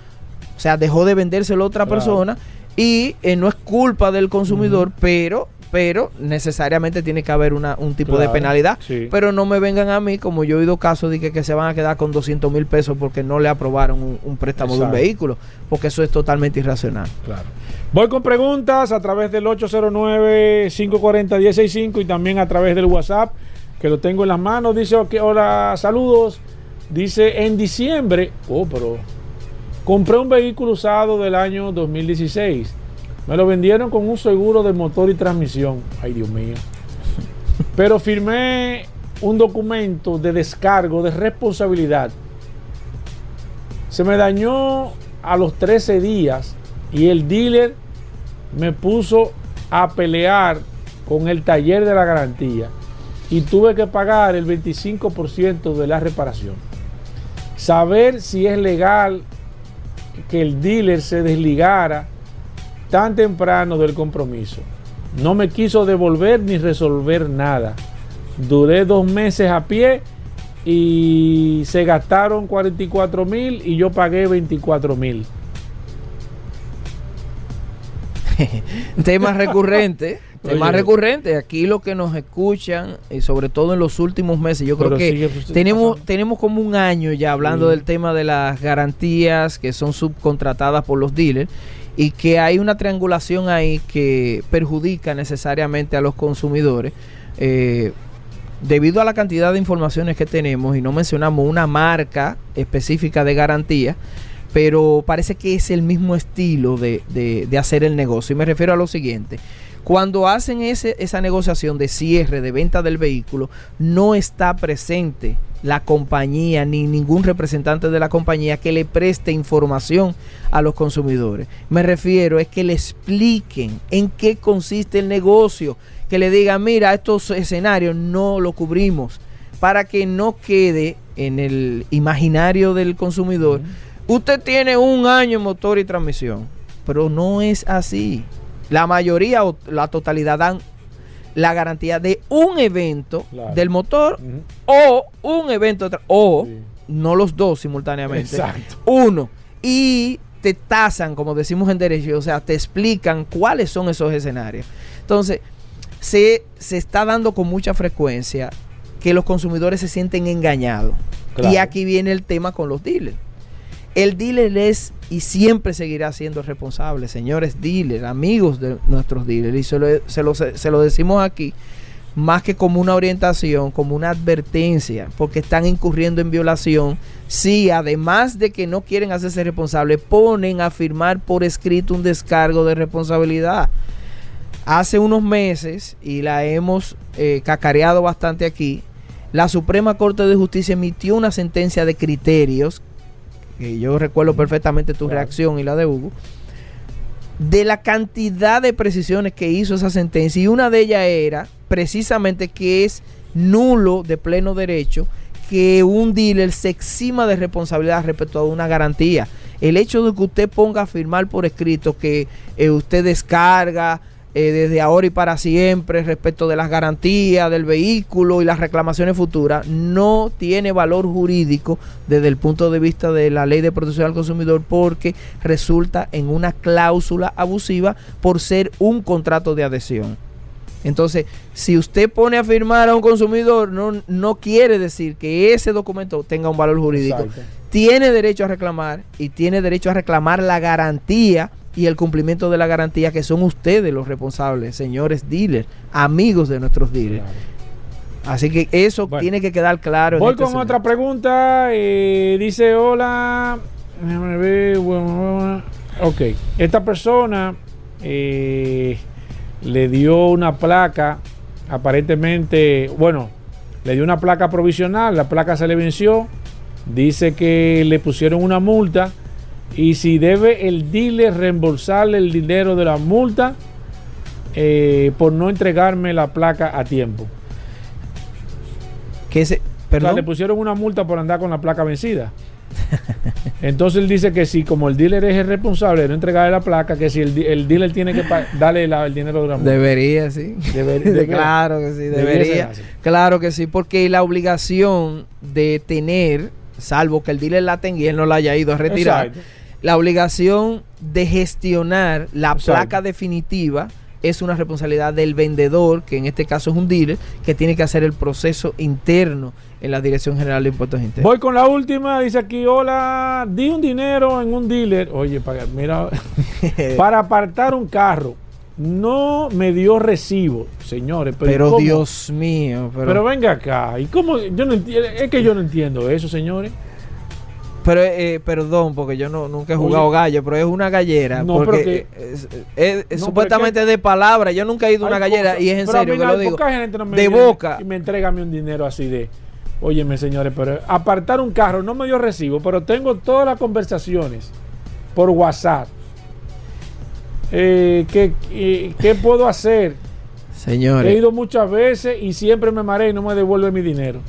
S7: o sea, dejó de vendérselo a otra
S3: Claro.
S7: persona y eh, no es culpa del consumidor, pero pero necesariamente tiene que haber una, un tipo de penalidad.
S3: sí.
S7: Pero no me vengan a mí, como yo he oído casos de que, que se van a quedar con 200 mil pesos porque no le aprobaron un, un préstamo de un vehículo, porque eso es totalmente irracional.
S3: Claro. Voy con preguntas a través del 809-540-165 y también a través del WhatsApp, que lo tengo en las manos. Dice, ok, hola, saludos. Dice, en diciembre, oh, pero compré un vehículo usado del año 2016. Me lo vendieron con un seguro de motor y transmisión. Ay, Dios mío. Pero firmé un documento de descargo de responsabilidad. Se me dañó a los 13 días y el dealer me puso a pelear con el taller de la garantía y tuve que pagar el 25% de la reparación. Saber si es legal que el dealer se desligara tan temprano del compromiso. No me quiso devolver ni resolver nada. Duré dos meses a pie y se gastaron 44 mil y yo pagué 24 mil.
S7: Tema recurrente, tema
S3: Oye.
S7: recurrente. Aquí lo que nos escuchan, y sobre todo en los últimos meses, yo creo que tenemos,
S3: pasando.
S7: tenemos como un año ya hablando
S3: Sí.
S7: del tema de las garantías que son subcontratadas por los dealers y que hay una triangulación ahí que perjudica necesariamente a los consumidores. eh, debido a la cantidad de informaciones que tenemos y no mencionamos una marca específica de garantía, pero parece que es el mismo estilo de, de- de hacer el negocio. Y me refiero a lo siguiente. Cuando hacen ese- esa negociación de cierre, de venta del vehículo, no está presente la compañía ni ningún representante de la compañía que le preste información a los consumidores. Me refiero es que le expliquen en qué consiste el negocio, que le digan, mira, estos escenarios no lo cubrimos, para que no quede en el imaginario del consumidor. Usted tiene un año en motor y transmisión, pero no es así. La mayoría o la totalidad dan la garantía de un evento
S3: Claro.
S7: del motor o un evento o
S3: Sí.
S7: no los dos simultáneamente.
S3: Exacto.
S7: Uno. Y te tasan, como decimos en derecho, o sea, te explican cuáles son esos escenarios. Entonces, se, se está dando con mucha frecuencia que los consumidores se sienten engañados.
S3: Claro.
S7: Y aquí viene el tema con los dealers. El dealer es y siempre seguirá siendo responsable, señores dealers, amigos de nuestros dealers. Y se lo, decimos aquí más que como una orientación, como una advertencia, porque están incurriendo en violación. Si además de que no quieren hacerse responsables, ponen a firmar por escrito un descargo de responsabilidad. Hace unos meses, y la hemos eh, cacareado bastante aquí, la Suprema Corte de Justicia emitió una sentencia de criterios, que yo recuerdo perfectamente tu
S3: Claro.
S7: reacción y la de Hugo, de la cantidad de precisiones que hizo esa sentencia y una de ellas era precisamente que es nulo de pleno derecho que un dealer se exima de responsabilidad respecto a una garantía. El hecho de que usted ponga a firmar por escrito que eh, usted descarga eh, desde ahora y para siempre respecto de las garantías del vehículo y las reclamaciones futuras no tiene valor jurídico desde el punto de vista de la ley de protección al consumidor porque resulta en una cláusula abusiva por ser un contrato de adhesión. Entonces, si usted pone a firmar a un consumidor, no, no quiere decir que ese documento tenga un valor jurídico.
S3: Exacto.
S7: Tiene derecho a reclamar y tiene derecho a reclamar la garantía y el cumplimiento de la garantía que son ustedes los responsables, señores dealers, amigos de nuestros dealers.
S3: Claro.
S7: Así que eso
S3: Bueno.
S7: tiene que quedar claro.
S3: Voy
S7: este
S3: con otra pregunta. eh, dice, hola. Ok, esta persona eh, le dio una placa, aparentemente, bueno, le dio una placa provisional, la placa se le venció, dice que le pusieron una multa y si debe el dealer reembolsarle el dinero de la multa eh, por no entregarme la placa a tiempo.
S7: Que se-
S3: O sea,
S7: perdón.
S3: le pusieron una multa por andar con la placa vencida. Entonces él dice que si como el dealer es el responsable de no entregarle la placa, que si el, dealer tiene que darle la- el dinero de la multa.
S7: Debería, sí.
S3: Deber- debe-
S7: claro que sí,
S3: debería
S7: debería. Claro que sí, porque la obligación de tener, salvo que el dealer la tenga y él no la haya ido a retirar,
S3: Exacto.
S7: la obligación de gestionar la
S3: Exacto.
S7: placa definitiva es una responsabilidad del vendedor, que en este caso es un dealer, que tiene que hacer el proceso interno en la Dirección General de Impuestos Internos.
S3: Voy con la última, dice aquí, hola, di un dinero en un dealer. Oye, para, mira, para apartar un carro. No me dio recibo, señores. Pero.
S7: Dios mío, pero,
S3: Pero venga acá. ¿Y cómo? Yo no entiendo, es que yo no entiendo eso, señores.
S7: pero, eh, perdón, porque yo no, nunca he jugado
S3: Oye.
S7: gallo, pero es una gallera.
S3: No,
S7: porque
S3: pero que-
S7: es, es- es
S3: No,
S7: supuestamente de palabra. Yo nunca he ido a una gallera y es en serio que lo digo.
S3: no me
S7: de
S3: viene
S7: boca.
S3: Y me entrega a mí un dinero así de. Óyeme, señores, pero apartar un carro no me dio recibo, pero tengo todas las conversaciones por WhatsApp. Eh, ¿qué, eh, ¿Qué puedo hacer? He
S7: Señores,
S3: ido muchas veces y siempre me mareé y no me devuelve mi dinero.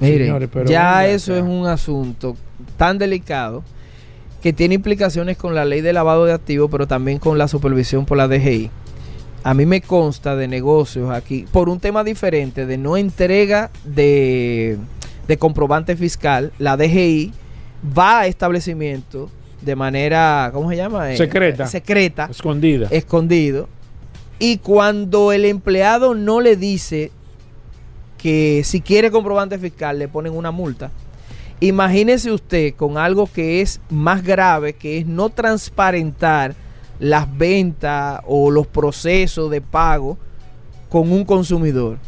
S7: miren,
S3: señores, pero
S7: ya eso
S3: acá.
S7: es un asunto tan delicado que tiene implicaciones con la ley de lavado de activos, pero también con la supervisión por la DGI. A mí me consta de negocios aquí, por un tema diferente, de no entrega de, de comprobante fiscal, la DGI va a establecimiento de manera, ¿cómo se llama? Eh,
S3: Secreta.
S7: secreta,
S3: Escondida.
S7: escondido. Y cuando el empleado no le dice que si quiere comprobante fiscal le ponen una multa. Imagínese usted con algo que es más grave, que es no transparentar las ventas o los procesos de pago con un consumidor.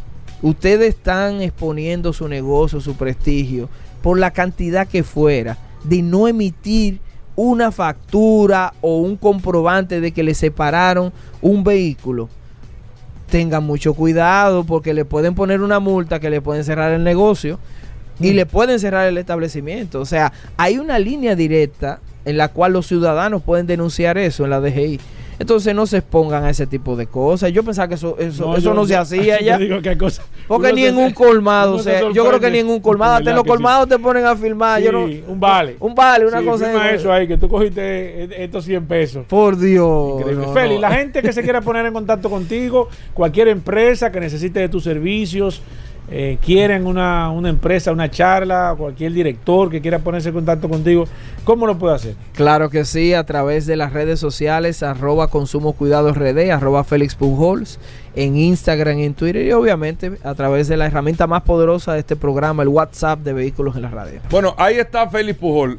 S7: Ustedes están exponiendo su negocio, su prestigio, por la cantidad que fuera, de no emitir una factura o un comprobante de que le separaron un vehículo. Tengan mucho cuidado porque le pueden poner una multa que le pueden cerrar el negocio y le pueden cerrar el establecimiento. O sea, hay una línea directa en la cual los ciudadanos pueden denunciar eso en la DGI. Entonces no se expongan a ese tipo de cosas. Yo pensaba que eso, eso, eso
S3: yo-
S7: no se
S3: yo-
S7: hacía ya.
S3: digo que
S7: Porque ni
S3: se-
S7: en un colmado, o
S3: se
S7: sea, yo creo que ni en un colmado, hasta en
S3: ¿Verdad
S7: los
S3: sí?
S7: colmados te ponen a filmar. yo no,
S3: Sí, un vale.
S7: Un vale, una
S3: Sí,
S7: cosa
S3: eso ahí, que tú cogiste eh, estos 100 pesos.
S7: Por Dios.
S3: Increíble.
S7: no,
S3: Feli,
S7: no.
S3: la gente que se quiera poner en contacto contigo, cualquier empresa que necesite de tus servicios, eh, quieren una, una empresa, una charla, cualquier director que quiera ponerse en contacto contigo, ¿cómo lo puede hacer?
S7: Claro que sí, a través de las redes sociales, arroba consumo cuidados RD, arroba Félix Pujols, en Instagram y en Twitter, y obviamente a través de la herramienta más poderosa de este programa, el WhatsApp de Vehículos en la Radio.
S2: Bueno, ahí está Félix Pujol.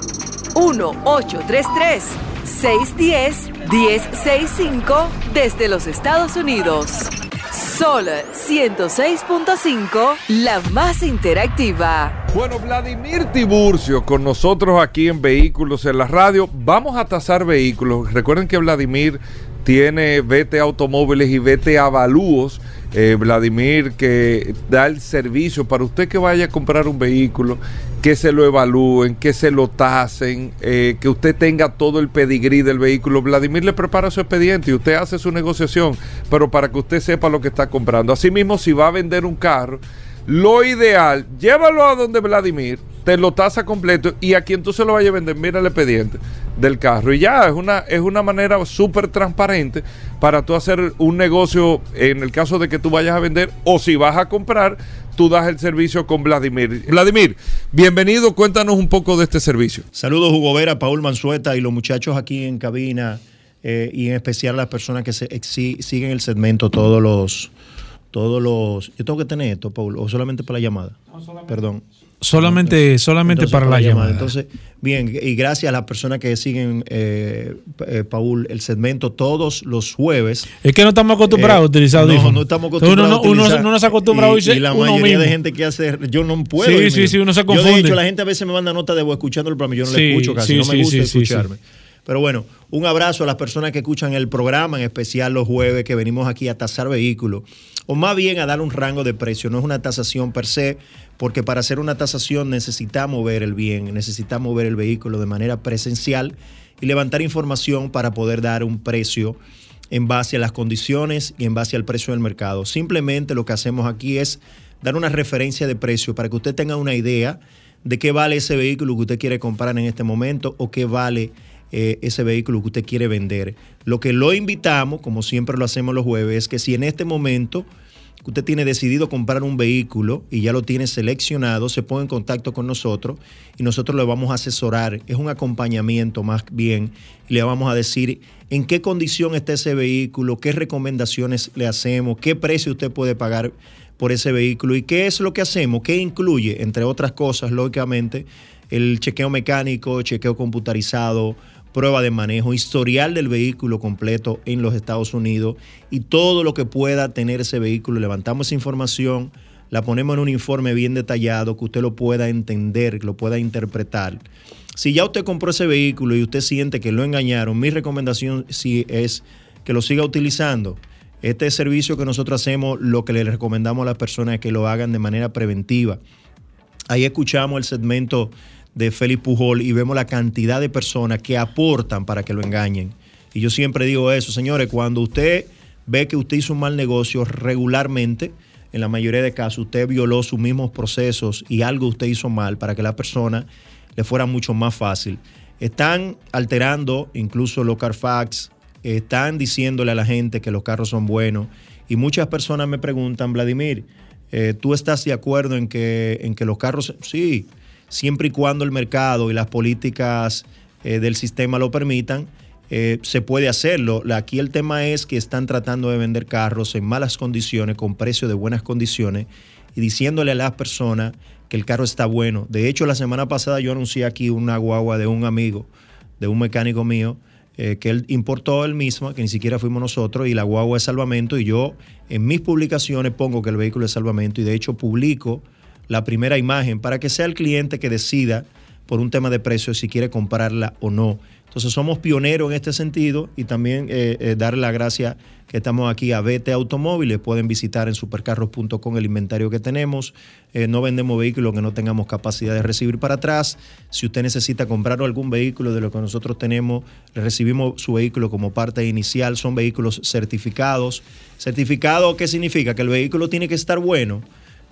S8: 1-833-610-1065 desde los Estados Unidos. Sol 106.5, la más interactiva.
S2: Bueno, Vladimir Tiburcio con nosotros aquí en Vehículos en la Radio. Vamos a tasar vehículos. Recuerden que Vladimir tiene Vete Automóviles y Vete Avalúos. Eh, Vladimir que da el servicio para usted que vaya a comprar un vehículo, que se lo evalúen, que se lo tasen, eh, que usted tenga todo el pedigrí del vehículo. Vladimir le prepara su expediente y usted hace su negociación, pero para que usted sepa lo que está comprando. Asimismo, si va a vender un carro, lo ideal, llévalo a donde Vladimir, te lo tasa completo y a quien tú se lo vayas a vender, mira el expediente del carro. Y ya, es una, es una manera súper transparente para tú hacer un negocio en el caso de que tú vayas a vender o si vas a comprar, tú das el servicio con Vladimir. Vladimir, bienvenido, cuéntanos un poco de este servicio.
S9: Saludos Hugo Vera, Paul Manzueta y los muchachos aquí en cabina eh, y en especial las personas que se, siguen el segmento todos los todos los yo tengo que tener esto Paul o solamente para la llamada perdón
S3: Solamente, solamente
S9: Entonces,
S3: para la llamada.
S9: Entonces, bien, y gracias a las personas que siguen, eh, eh, Paul, el segmento todos los jueves.
S3: Es que no estamos acostumbrados a utilizar
S9: No, no estamos
S3: Entonces
S9: acostumbrados
S3: uno, no-
S9: a utilizar.
S3: uno, uno no se acostumbra a
S9: y,
S3: oírse
S9: y la mayoría
S3: mismo.
S9: de gente que hace, yo no puedo.
S3: Sí, sí, sí, uno se
S9: Yo,
S3: confunde.
S9: de hecho, la gente a veces me manda nota de voz escuchando el programa, yo no
S3: Sí,
S9: le escucho casi,
S3: sí,
S9: no me gusta
S3: sí,
S9: escucharme. Pero bueno, un abrazo a las personas que escuchan el programa, en especial los jueves que venimos aquí a tasar vehículos, o más bien a dar un rango de precio. No es una tasación per se, porque para hacer una tasación necesitamos ver el bien, necesitamos ver el vehículo de manera presencial y levantar información para poder dar un precio en base a las condiciones y en base al precio del mercado. Simplemente lo que hacemos aquí es dar una referencia de precio para que usted tenga una idea de qué vale ese vehículo que usted quiere comprar en este momento o qué vale eh, ese vehículo que usted quiere vender. Lo que lo invitamos, como siempre lo hacemos los jueves, es que si en este momento usted tiene decidido comprar un vehículo y ya lo tiene seleccionado, se ponga en contacto con nosotros y nosotros le vamos a asesorar. Es un acompañamiento más bien le vamos a decir en qué condición está ese vehículo, qué recomendaciones le hacemos, qué precio usted puede pagar por ese vehículo y qué es lo que hacemos, qué incluye, entre otras cosas, lógicamente, el chequeo mecánico, chequeo computarizado, prueba de manejo, historial del vehículo completo en los Estados Unidos y todo lo que pueda tener ese vehículo. Levantamos esa información, la ponemos en un informe bien detallado que usted lo pueda entender, que lo pueda interpretar. Si ya usted compró ese vehículo y usted siente que lo engañaron, mi recomendación sí es que lo siga utilizando. Este servicio que nosotros hacemos, lo que le recomendamos a las personas es que lo hagan de manera preventiva. Ahí escuchamos el segmento de Félix Pujol y vemos la cantidad de personas que aportan para que lo engañen. Y yo siempre digo eso, señores, cuando usted ve que usted hizo un mal negocio regularmente, en la mayoría de casos usted violó sus mismos procesos y algo usted hizo mal para que la persona le fuera mucho más fácil. Están alterando incluso los Carfax, están diciéndole a la gente que los carros son buenos y muchas personas me preguntan, Vladimir, eh, ¿tú estás de acuerdo en que, en que los carros, sí, siempre y cuando el mercado y las políticas eh, del sistema lo permitan, eh, se puede hacerlo. Aquí el tema es que están tratando de vender carros en malas condiciones, con precio de buenas condiciones, y diciéndole a las personas que el carro está bueno. De hecho, la semana pasada yo anuncié aquí una guagua de un amigo, de un mecánico mío, eh, que él importó él mismo, que ni siquiera fuimos nosotros, y la guagua es salvamento, y yo en mis publicaciones pongo que el vehículo es salvamento, y de hecho publico la primera imagen para que sea el cliente que decida por un tema de precio si quiere comprarla o no. Entonces somos pioneros en este sentido y también eh, eh, darle la gracia que estamos aquí a BT Automóviles. Pueden visitar en supercarros.com el inventario que tenemos. Eh, no vendemos vehículos que no tengamos capacidad de recibir para atrás. Si usted necesita comprar algún vehículo de lo que nosotros tenemos, recibimos su vehículo como parte inicial. Son vehículos certificados. ¿Certificado qué significa? Que el vehículo tiene que estar bueno.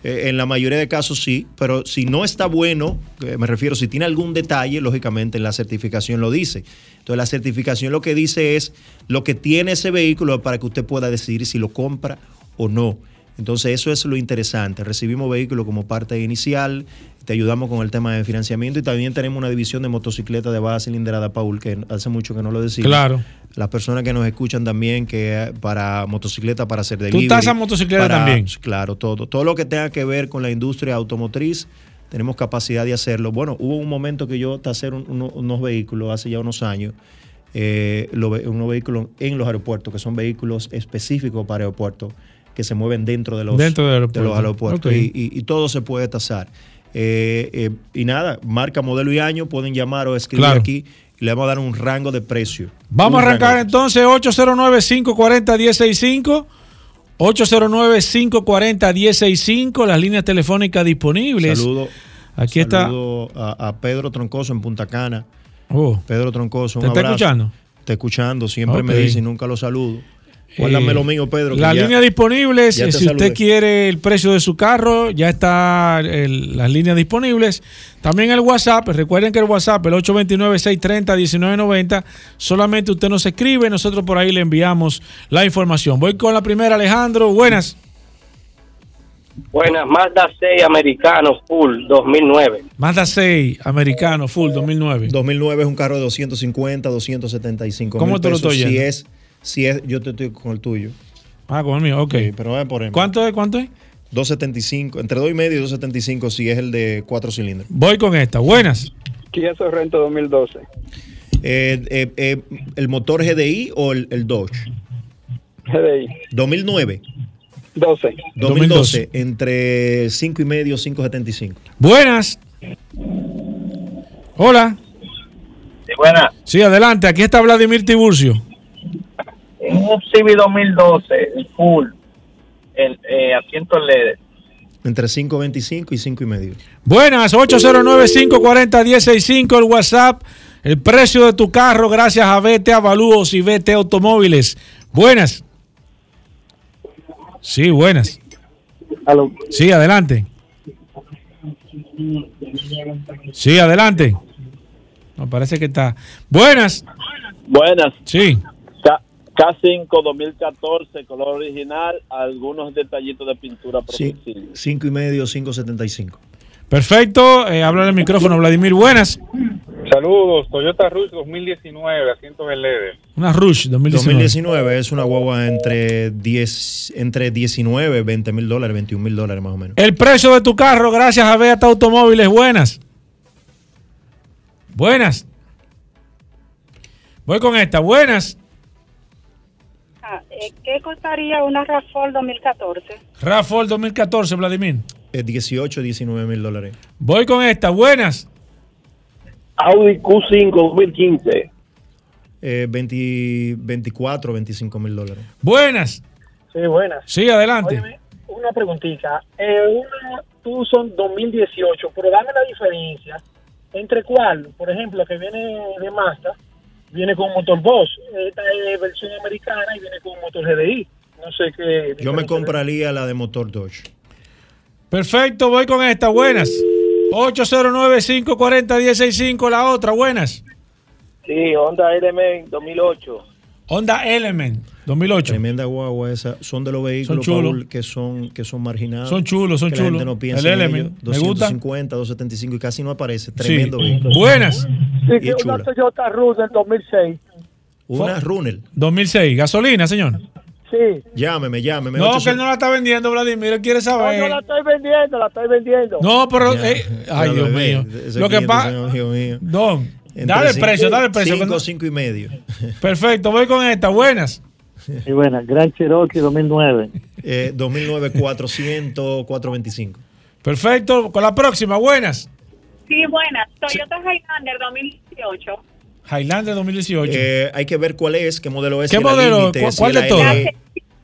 S9: Eh, en la mayoría de casos sí, pero si no está bueno, eh, me refiero, si tiene algún detalle, lógicamente en la certificación lo dice. Entonces la certificación lo que dice es lo que tiene ese vehículo para que usted pueda decidir si lo compra o no. Entonces eso es lo interesante. Recibimos vehículos como parte inicial, te ayudamos con el tema de financiamiento y también tenemos una división de motocicletas de baja cilindrada, Paul, que hace mucho que no lo decimos.
S3: Claro.
S9: Las personas que nos escuchan también, que eh, para motocicleta, para hacer delivery.
S3: estás a motocicleta
S9: para-
S3: también?
S9: Claro, todo. Todo lo que tenga que ver con la industria automotriz, tenemos capacidad de hacerlo. Bueno, hubo un momento que yo tasé un- uno- unos vehículos hace ya unos años, eh, lo unos vehículos en los aeropuertos, que son vehículos específicos para aeropuertos, que se mueven dentro de los,
S3: Dentro
S9: de
S3: aeropuerto.
S9: los aeropuertos. Y- y todo se puede tasar. Eh, eh, y nada, marca, modelo y año, pueden llamar o escribir
S3: Claro.
S9: aquí y le vamos a dar un rango de precio.
S3: Vamos
S9: Un
S3: a arrancar entonces 809-540-165. 809-540-165, las líneas telefónicas disponibles.
S9: Saludo,
S3: Aquí está.
S9: saludo a, a Pedro Troncoso en Punta Cana.
S3: Oh.
S9: Pedro Troncoso, un
S3: ¿Te está
S9: abrazo.
S3: escuchando?
S9: Está escuchando, siempre me dice y nunca lo saludo. Guárdame
S3: Eh,
S9: lo mío, Pedro.
S3: Las líneas disponibles, eh, si usted quiere el precio de su carro, ya está el- las líneas disponibles. También el WhatsApp, recuerden que el WhatsApp, el 829-630-1990, solamente usted nos escribe, nosotros por ahí le enviamos la información. Voy con la primera, Alejandro. Buenas.
S10: Buenas, Mazda 6 americanos full 2009.
S3: Mazda 6, americano, full 2009.
S9: 2009 es un carro de 250, 275
S3: ¿Cómo
S9: mil
S3: te lo estoy
S9: Si es, si es, yo te estoy con el tuyo.
S3: Ah, con el mío, ok.
S9: pero voy a poner.
S3: ¿Cuánto es? ¿Cuánto es?
S9: 275, entre 2 y medio y 275 si es el de 4 cilindros.
S3: Voy con esta. Buenas.
S11: Kia Sorrento 2012.
S9: Eh, eh, eh, ¿El motor GDI o el, el Dodge?
S11: GDI.
S9: 2009.
S11: 12.
S9: 2012, entre 5 y medio, 5.75.
S3: Buenas. Hola.
S10: Sí, buena.
S3: Sí, adelante. Aquí está Vladimir Tiburcio.
S10: En un Civic 2012, el full, el eh, asiento LED.
S9: Entre 5.25 y 5 y medio.
S3: Buenas, 809-540-165 el WhatsApp. El precio de tu carro gracias a VT Avalúos y VT Automóviles. Buenas. Sí, buenas. Sí, adelante. Sí, adelante. No, parece que está. Buenas.
S12: Buenas.
S3: Sí.
S12: K- K5 2014, color original, algunos detallitos de pintura
S9: Sí, 5 y medio, 5.75.
S3: Perfecto. Eh, habla el micrófono, Vladimir. Buenas.
S13: Saludos, Toyota Rush 2019, asientos LED.
S3: Una Rush 2019.
S9: 2019 es una guagua entre 10, entre 19, 20 mil dólares, 21 mil dólares más o menos.
S3: El precio de tu carro gracias a Beata Automóviles. Buenas. Buenas. Voy con esta. Buenas.
S14: Ah, eh, ¿Qué costaría una RAV4 2014?
S3: Rafael 2014, Vladimir.
S9: Es 18, 19 mil dólares.
S3: Voy con esta. Buenas.
S10: Audi Q5 2015.
S9: Eh, 20, 24, 25 mil dólares.
S3: Buenas.
S15: Sí, buenas.
S3: Sí, adelante.
S15: Óyeme, una preguntita. Eh, una Tucson 2018, pero dame la diferencia entre cuál, por ejemplo, que viene de Mazda, viene con motor Bosch, esta es versión americana y viene con motor GDI. No sé qué.
S9: Yo me compraría la de motor Dodge.
S3: Perfecto, voy con esta. Buenas. 809-540-165, la otra. Buenas.
S10: Sí, Honda Element 2008.
S3: Honda Element 2008.
S9: Tremenda guagua esa. Son de los vehículos
S3: Son chulos.
S9: Paul, que son que son marginados.
S3: Son chulos, son
S9: que la gente
S3: chulos.
S9: no piensa
S3: El
S9: en
S3: Element,
S9: ellos.
S3: me gusta.
S9: 250, 275 y casi no aparece. Tremendo vehículo.
S3: Buenas.
S15: Sí,
S9: Y
S15: que una
S9: chula.
S15: Toyota Rush del 2006.
S9: Una Runel.
S3: 2006. Gasolina, señor.
S15: Sí.
S9: Llámeme, llámeme.
S3: No,
S9: 800.
S3: que él no la está vendiendo, Vladimir. Él quiere
S15: No,
S3: saber.
S15: no la estoy vendiendo, la estoy vendiendo.
S3: No, pero.
S9: Ya,
S3: eh, ay, Dios mío. Lo que pasa. Don, dale el precio, dale el precio. que
S9: Cinco,
S3: no-
S9: cinco y medio.
S3: Perfecto, voy con esta. Buenas.
S16: Y bueno, Gran Cherokee 2009.
S9: Eh, 2009, 400, 425.
S3: Perfecto, con la próxima. Buenas.
S14: Sí, buenas. Toyota Highlander 2018.
S3: Highlander 2018.
S9: Eh, hay que ver cuál es, qué modelo es.
S3: ¿Qué
S9: si la
S3: modelo?
S9: Límite,
S3: ¿Cuál-
S9: si
S3: cuál
S9: la
S3: de todas?
S9: LE.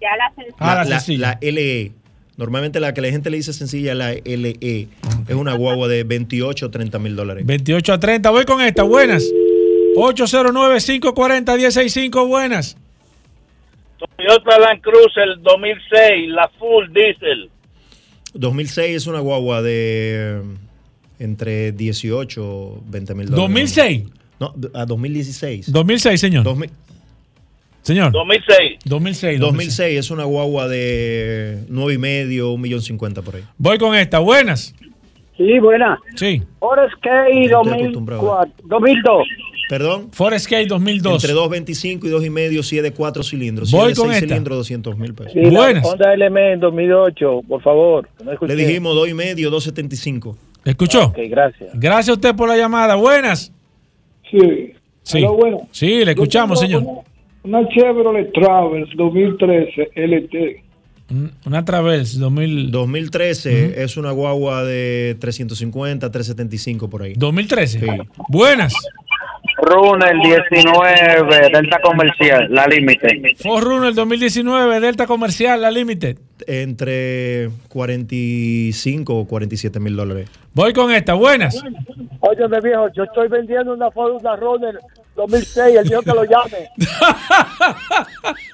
S14: Ya la sencilla.
S3: Ah, la
S9: la, la LE. Normalmente la que la gente le dice sencilla, la LE. Es una guagua de 28 o 30 mil dólares.
S3: 28 a 30. Voy con esta. Buenas. 809-540-165. Buenas.
S12: Toyota Land Cruiser 2006, la full diesel.
S9: 2006 es una guagua de eh, entre 18 o 20 mil dólares.
S3: ¿2006?
S9: No, a 2016.
S3: 2006, señor.
S9: 2000
S3: Señor.
S12: 2006.
S3: 2006.
S9: 2006 es una guagua de 9 y medio, un millón cincuenta por ahí.
S3: Voy con esta. Buenas.
S15: Sí, buena.
S3: Sí.
S9: Acostumbrado.
S15: 2004, 2002.
S9: Perdón.
S3: Forescape 2002.
S9: Entre 2.25 y 2 y medio si es de 4 cilindros. Si
S3: Voy
S9: es de
S3: con
S9: 6
S3: esta.
S9: cilindros, 200 mil pesos.
S15: Sí, la Honda Element 2008, por favor. No.
S9: Le dijimos 2 y medio, 2.75.
S3: ¿Escuchó?
S15: Ok, gracias.
S3: Gracias a usted por la llamada. Buenas.
S17: Sí.
S3: Sí.
S17: Aló, bueno.
S3: Sí, le escuchamos, señor.
S17: Una Chevrolet Traverse 2013 LT.
S3: Un- Una Traverse 2000.
S9: 2013 es una guagua de 350, 375 por ahí.
S3: 2013.
S9: Sí.
S3: Buenas.
S10: Runel 19, Delta Comercial, la límite.
S3: Forerunner 2019, Delta Comercial, la Limited.
S9: Entre 45 o 47 mil dólares.
S3: Voy con esta. Buenas.
S15: Óyeme, viejo, yo estoy vendiendo una Ford una Runner 2006, el dijo que lo llame.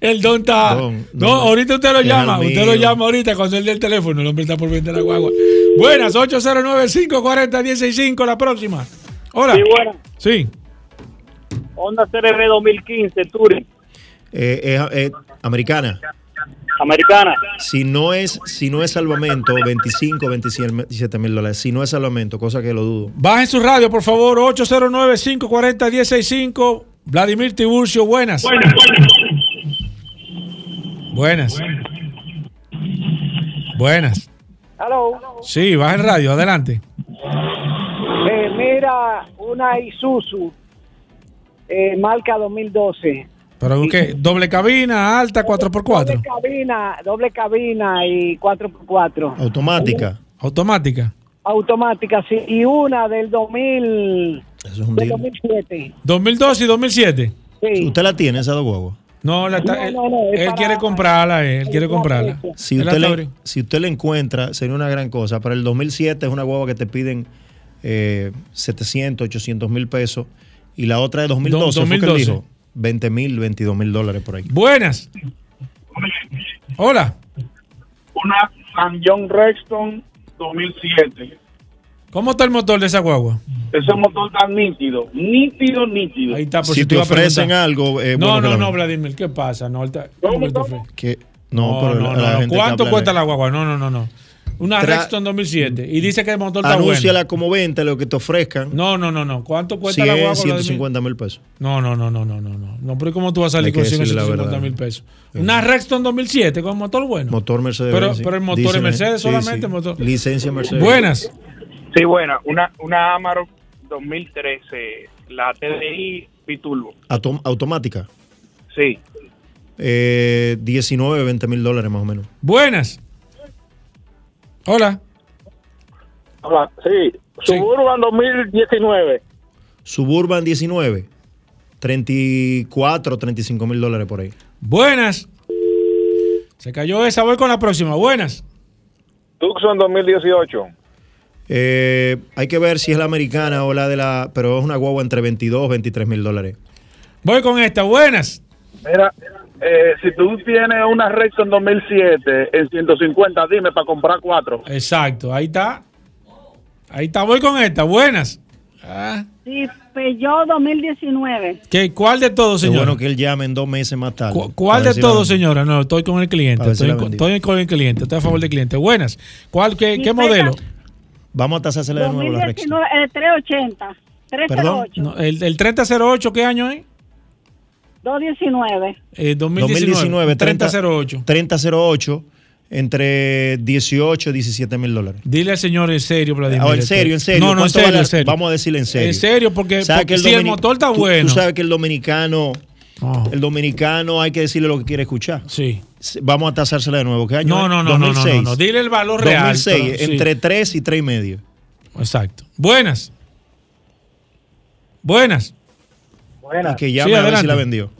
S3: El don está.
S9: Don,
S3: ahorita usted lo llama. Usted lo llama ahorita cuando él dé el teléfono. El hombre está por vender la guagua. Buenas, 809-540-165. La próxima. Hola.
S10: Sí, buenas.
S3: Sí.
S10: Honda CRV 2015, Touring,
S9: Eh, es eh, americana.
S10: americana.
S9: Si no es si no es salvamento, 25, 27 mil dólares. Si no es salvamento, cosa que lo dudo.
S3: Bajen su radio, por favor. 809-540-165. Vladimir Tiburcio, buenas. Buenas. Buenas.
S15: Hello.
S3: Sí, baja el radio, adelante.
S15: Eh, mira, una Isuzu, eh, marca 2012.
S3: Pero ¿qué? Doble cabina, alta, 4x4.
S15: Doble cabina, doble cabina y 4x4.
S9: Automática.
S3: Automática.
S15: Automática, sí. Y una del 2000,
S9: Eso es un
S15: del
S9: deal.
S15: 2007.
S3: 2002 y 2007.
S15: Sí.
S9: ¿Usted la tiene, esa dos guaguas?
S3: No, la está-
S15: No,
S3: él,
S15: no, no,
S3: él
S15: para-
S3: quiere comprarla, él quiere comprarla.
S9: Si
S3: Él
S9: usted,
S3: la
S9: le, si usted le encuentra, sería una gran cosa. Para el 2007 es una guagua que te piden eh, 700, 800 mil pesos. Y la otra de 2012,
S3: Do-
S9: fue que él
S3: 2012.
S9: dijo 20 mil, 22 mil dólares por ahí.
S3: Buenas. Hola.
S13: Una San John Rexton 2007.
S3: ¿Cómo está el motor de esa guagua?
S13: Ese motor tan nítido, nítido, nítido.
S3: Ahí está, por
S9: Si
S3: te
S9: te ofrecen algo, eh,
S3: no,
S9: bueno
S3: no, no. Vladimir, ¿qué pasa? No, te- ¿cómo te ofrece?
S9: Que, no,
S3: no,
S9: pero
S3: no,
S9: la, la
S3: no,
S9: gente
S3: ¿Cuánto cuesta la guagua? No, no, no, no. Una Rexton 2007. Y dice que el motor está bueno.
S9: Anúnciala como venta, lo que te ofrezcan.
S3: No, no, no, no. ¿Cuánto cuesta
S9: 100,
S3: la guagua? Vladimir?
S9: 150 mil pesos.
S3: No, no, no, no, no, no, no. No, pero ¿cómo tú vas a salir con 100
S9: decirle la
S3: 150
S9: verdad.
S3: mil pesos? Una Rexton 2007 con motor bueno.
S9: Motor Mercedes.
S3: Pero, pero el motor
S9: Dicen,
S3: es Mercedes
S9: sí,
S3: solamente.
S9: sí.
S3: Motor.
S9: Licencia Mercedes.
S3: Buenas.
S13: Sí, buena. Una, una Amarok 2013, la TDI Biturbo.
S9: Autom- automática.
S13: Sí.
S9: Eh, 19, 20 mil dólares más o menos.
S3: Buenas. Hola.
S11: Hola, sí. Suburban 2019.
S9: Suburban 19. 34, 35 mil dólares por ahí.
S3: Buenas. Se cayó esa. Voy con la próxima. Buenas.
S11: Tucson 2018.
S9: Eh, hay que ver si es la americana o la de la. Pero es una guagua entre 22 23 mil dólares.
S3: Voy con esta. Buenas.
S13: Mira, eh, si tú tienes una Rexton 2007 en 150, dime para comprar cuatro.
S3: Exacto. Ahí está. Ahí está. Voy con esta. Buenas. Ah,
S14: Sí, Peugeot 2019.
S3: ¿qué, ¿Cuál de todos, señora?
S9: bueno que él llame en dos meses más tarde.
S3: ¿Cu- ¿Cuál de
S9: si
S3: todos, señora? No, estoy con el cliente. Estoy, con, estoy con el cliente. Estoy a favor del cliente. Buenas. ¿Cuál, qué, qué modelo?
S9: Vamos a tasársela de nuevo la Rexton.
S14: 2019, eh, 380. 308.
S3: No, el, el 3008, ¿qué año es?
S14: 219.
S3: Eh, 2019.
S9: 2019, 30,
S3: 3008.
S9: 3008, entre 18 y 17 mil dólares.
S3: Dile al señor en serio, Vladimir.
S9: Ah, en serio, en serio.
S3: No, no, en
S9: ¿Cuánto
S3: serio,
S9: vale?
S3: en serio.
S9: Vamos a decirle en serio.
S3: En serio, porque,
S9: ¿Sabe
S3: porque
S9: que
S3: si el motor está
S9: tú-
S3: bueno.
S9: Tú sabes que el dominicano,
S3: Oh.
S9: el dominicano hay que decirle lo que quiere escuchar.
S3: Sí.
S9: Vamos a tasársela de nuevo. ¿Qué año?
S3: No, no, no, no, no,
S9: 2006.
S3: no, no. Dile el valor real.
S9: 2006,
S3: pero- sí.
S9: entre 3 y 3 y medio.
S3: Exacto. Buenas. Buenas.
S9: Y que llame
S3: Sí,
S9: a ver si la vendió.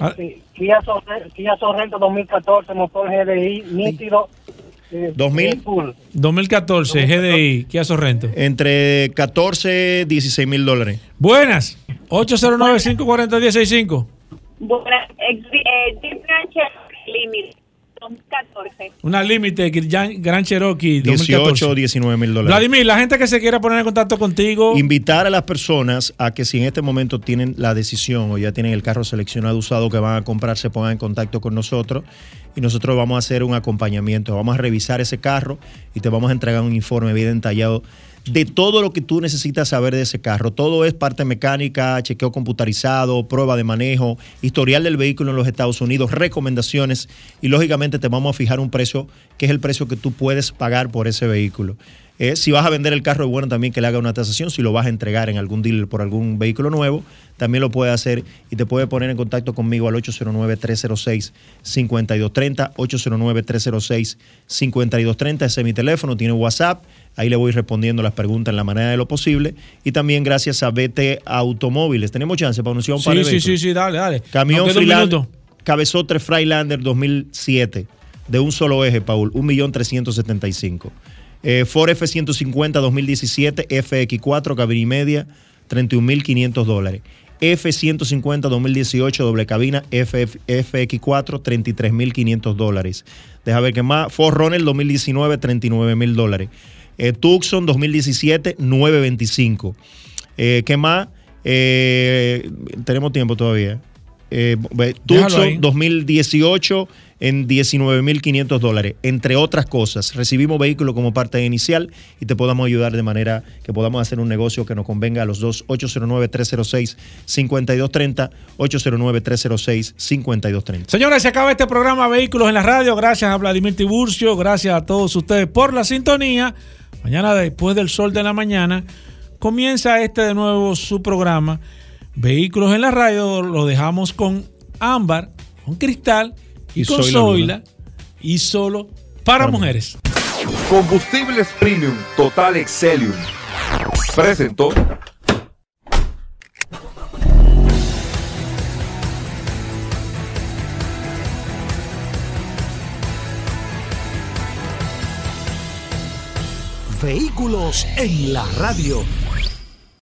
S3: Ah.
S15: Sí, Kia, Sorre- Kia Sorrento 2014, motor GDI, nítido. eh,
S9: 2000.
S15: full.
S3: 2014, GDI, Kia Sorrento.
S9: Entre 14 16 mil dólares.
S3: Buenas. 809-540-165.
S14: Bueno, eh, eh, Jeep Grand Cherokee Limited 2014.
S3: Una límite Gran, Cherokee
S9: 18 o
S3: 2014.
S9: 19 mil dólares.
S3: Vladimir, la gente que se quiera poner en contacto contigo.
S9: Invitar a las personas a que si en este momento tienen la decisión o ya tienen el carro seleccionado usado que van a comprar, se pongan en contacto con nosotros y nosotros vamos a hacer un acompañamiento. Vamos a revisar ese carro y te vamos a entregar un informe bien detallado de todo lo que tú necesitas saber de ese carro. Todo es parte mecánica, chequeo computarizado, prueba de manejo, historial del vehículo en los Estados Unidos, recomendaciones y lógicamente te vamos a fijar un precio que es el precio que tú puedes pagar por ese vehículo. Eh, si vas a vender el carro, es bueno también que le haga una tasación. Si lo vas a entregar en algún dealer por algún vehículo nuevo, también lo puede hacer y te puede poner en contacto conmigo al 809-306-5230. 809-306-5230. Ese es mi teléfono, tiene WhatsApp. Ahí le voy respondiendo las preguntas en la manera de lo posible. Y también gracias a BT Automóviles. Tenemos chance para anunciar un par
S3: Sí,
S9: de
S3: sí, sí, sí, dale, dale.
S9: Camión Freelander. Cabezotre Freilander 2007, de un solo eje, Paul, 1.375. Eh, Ford F-150 2017, FX4, cabina y media, 31.500 dólares. F-150 2018, doble cabina, FF FX4, 33.500 dólares. Deja ver qué más. Ford Runner 2019, 39.000 dólares. Eh, Tucson 2017, 925. Eh, ¿Qué más? Eh, tenemos tiempo todavía. eh. Tucson 2018 en 19.500 dólares, entre otras cosas. Recibimos vehículos como parte inicial y te podamos ayudar de manera que podamos hacer un negocio que nos convenga a los dos. 809-306-5230, 809-306-5230.
S3: Señores, se acaba este programa Vehículos en la Radio. Gracias a Vladimir Tiburcio, gracias a todos ustedes por la sintonía. Mañana, después del sol de la mañana, comienza este de nuevo su programa Vehículos en la Radio. Lo dejamos con Ámbar, con Cristal
S18: y,
S3: con
S18: Zoila
S3: Zoila y solo para mujeres.
S18: Combustibles Premium Total Excelium. Presentó.
S1: Vehículos en la radio.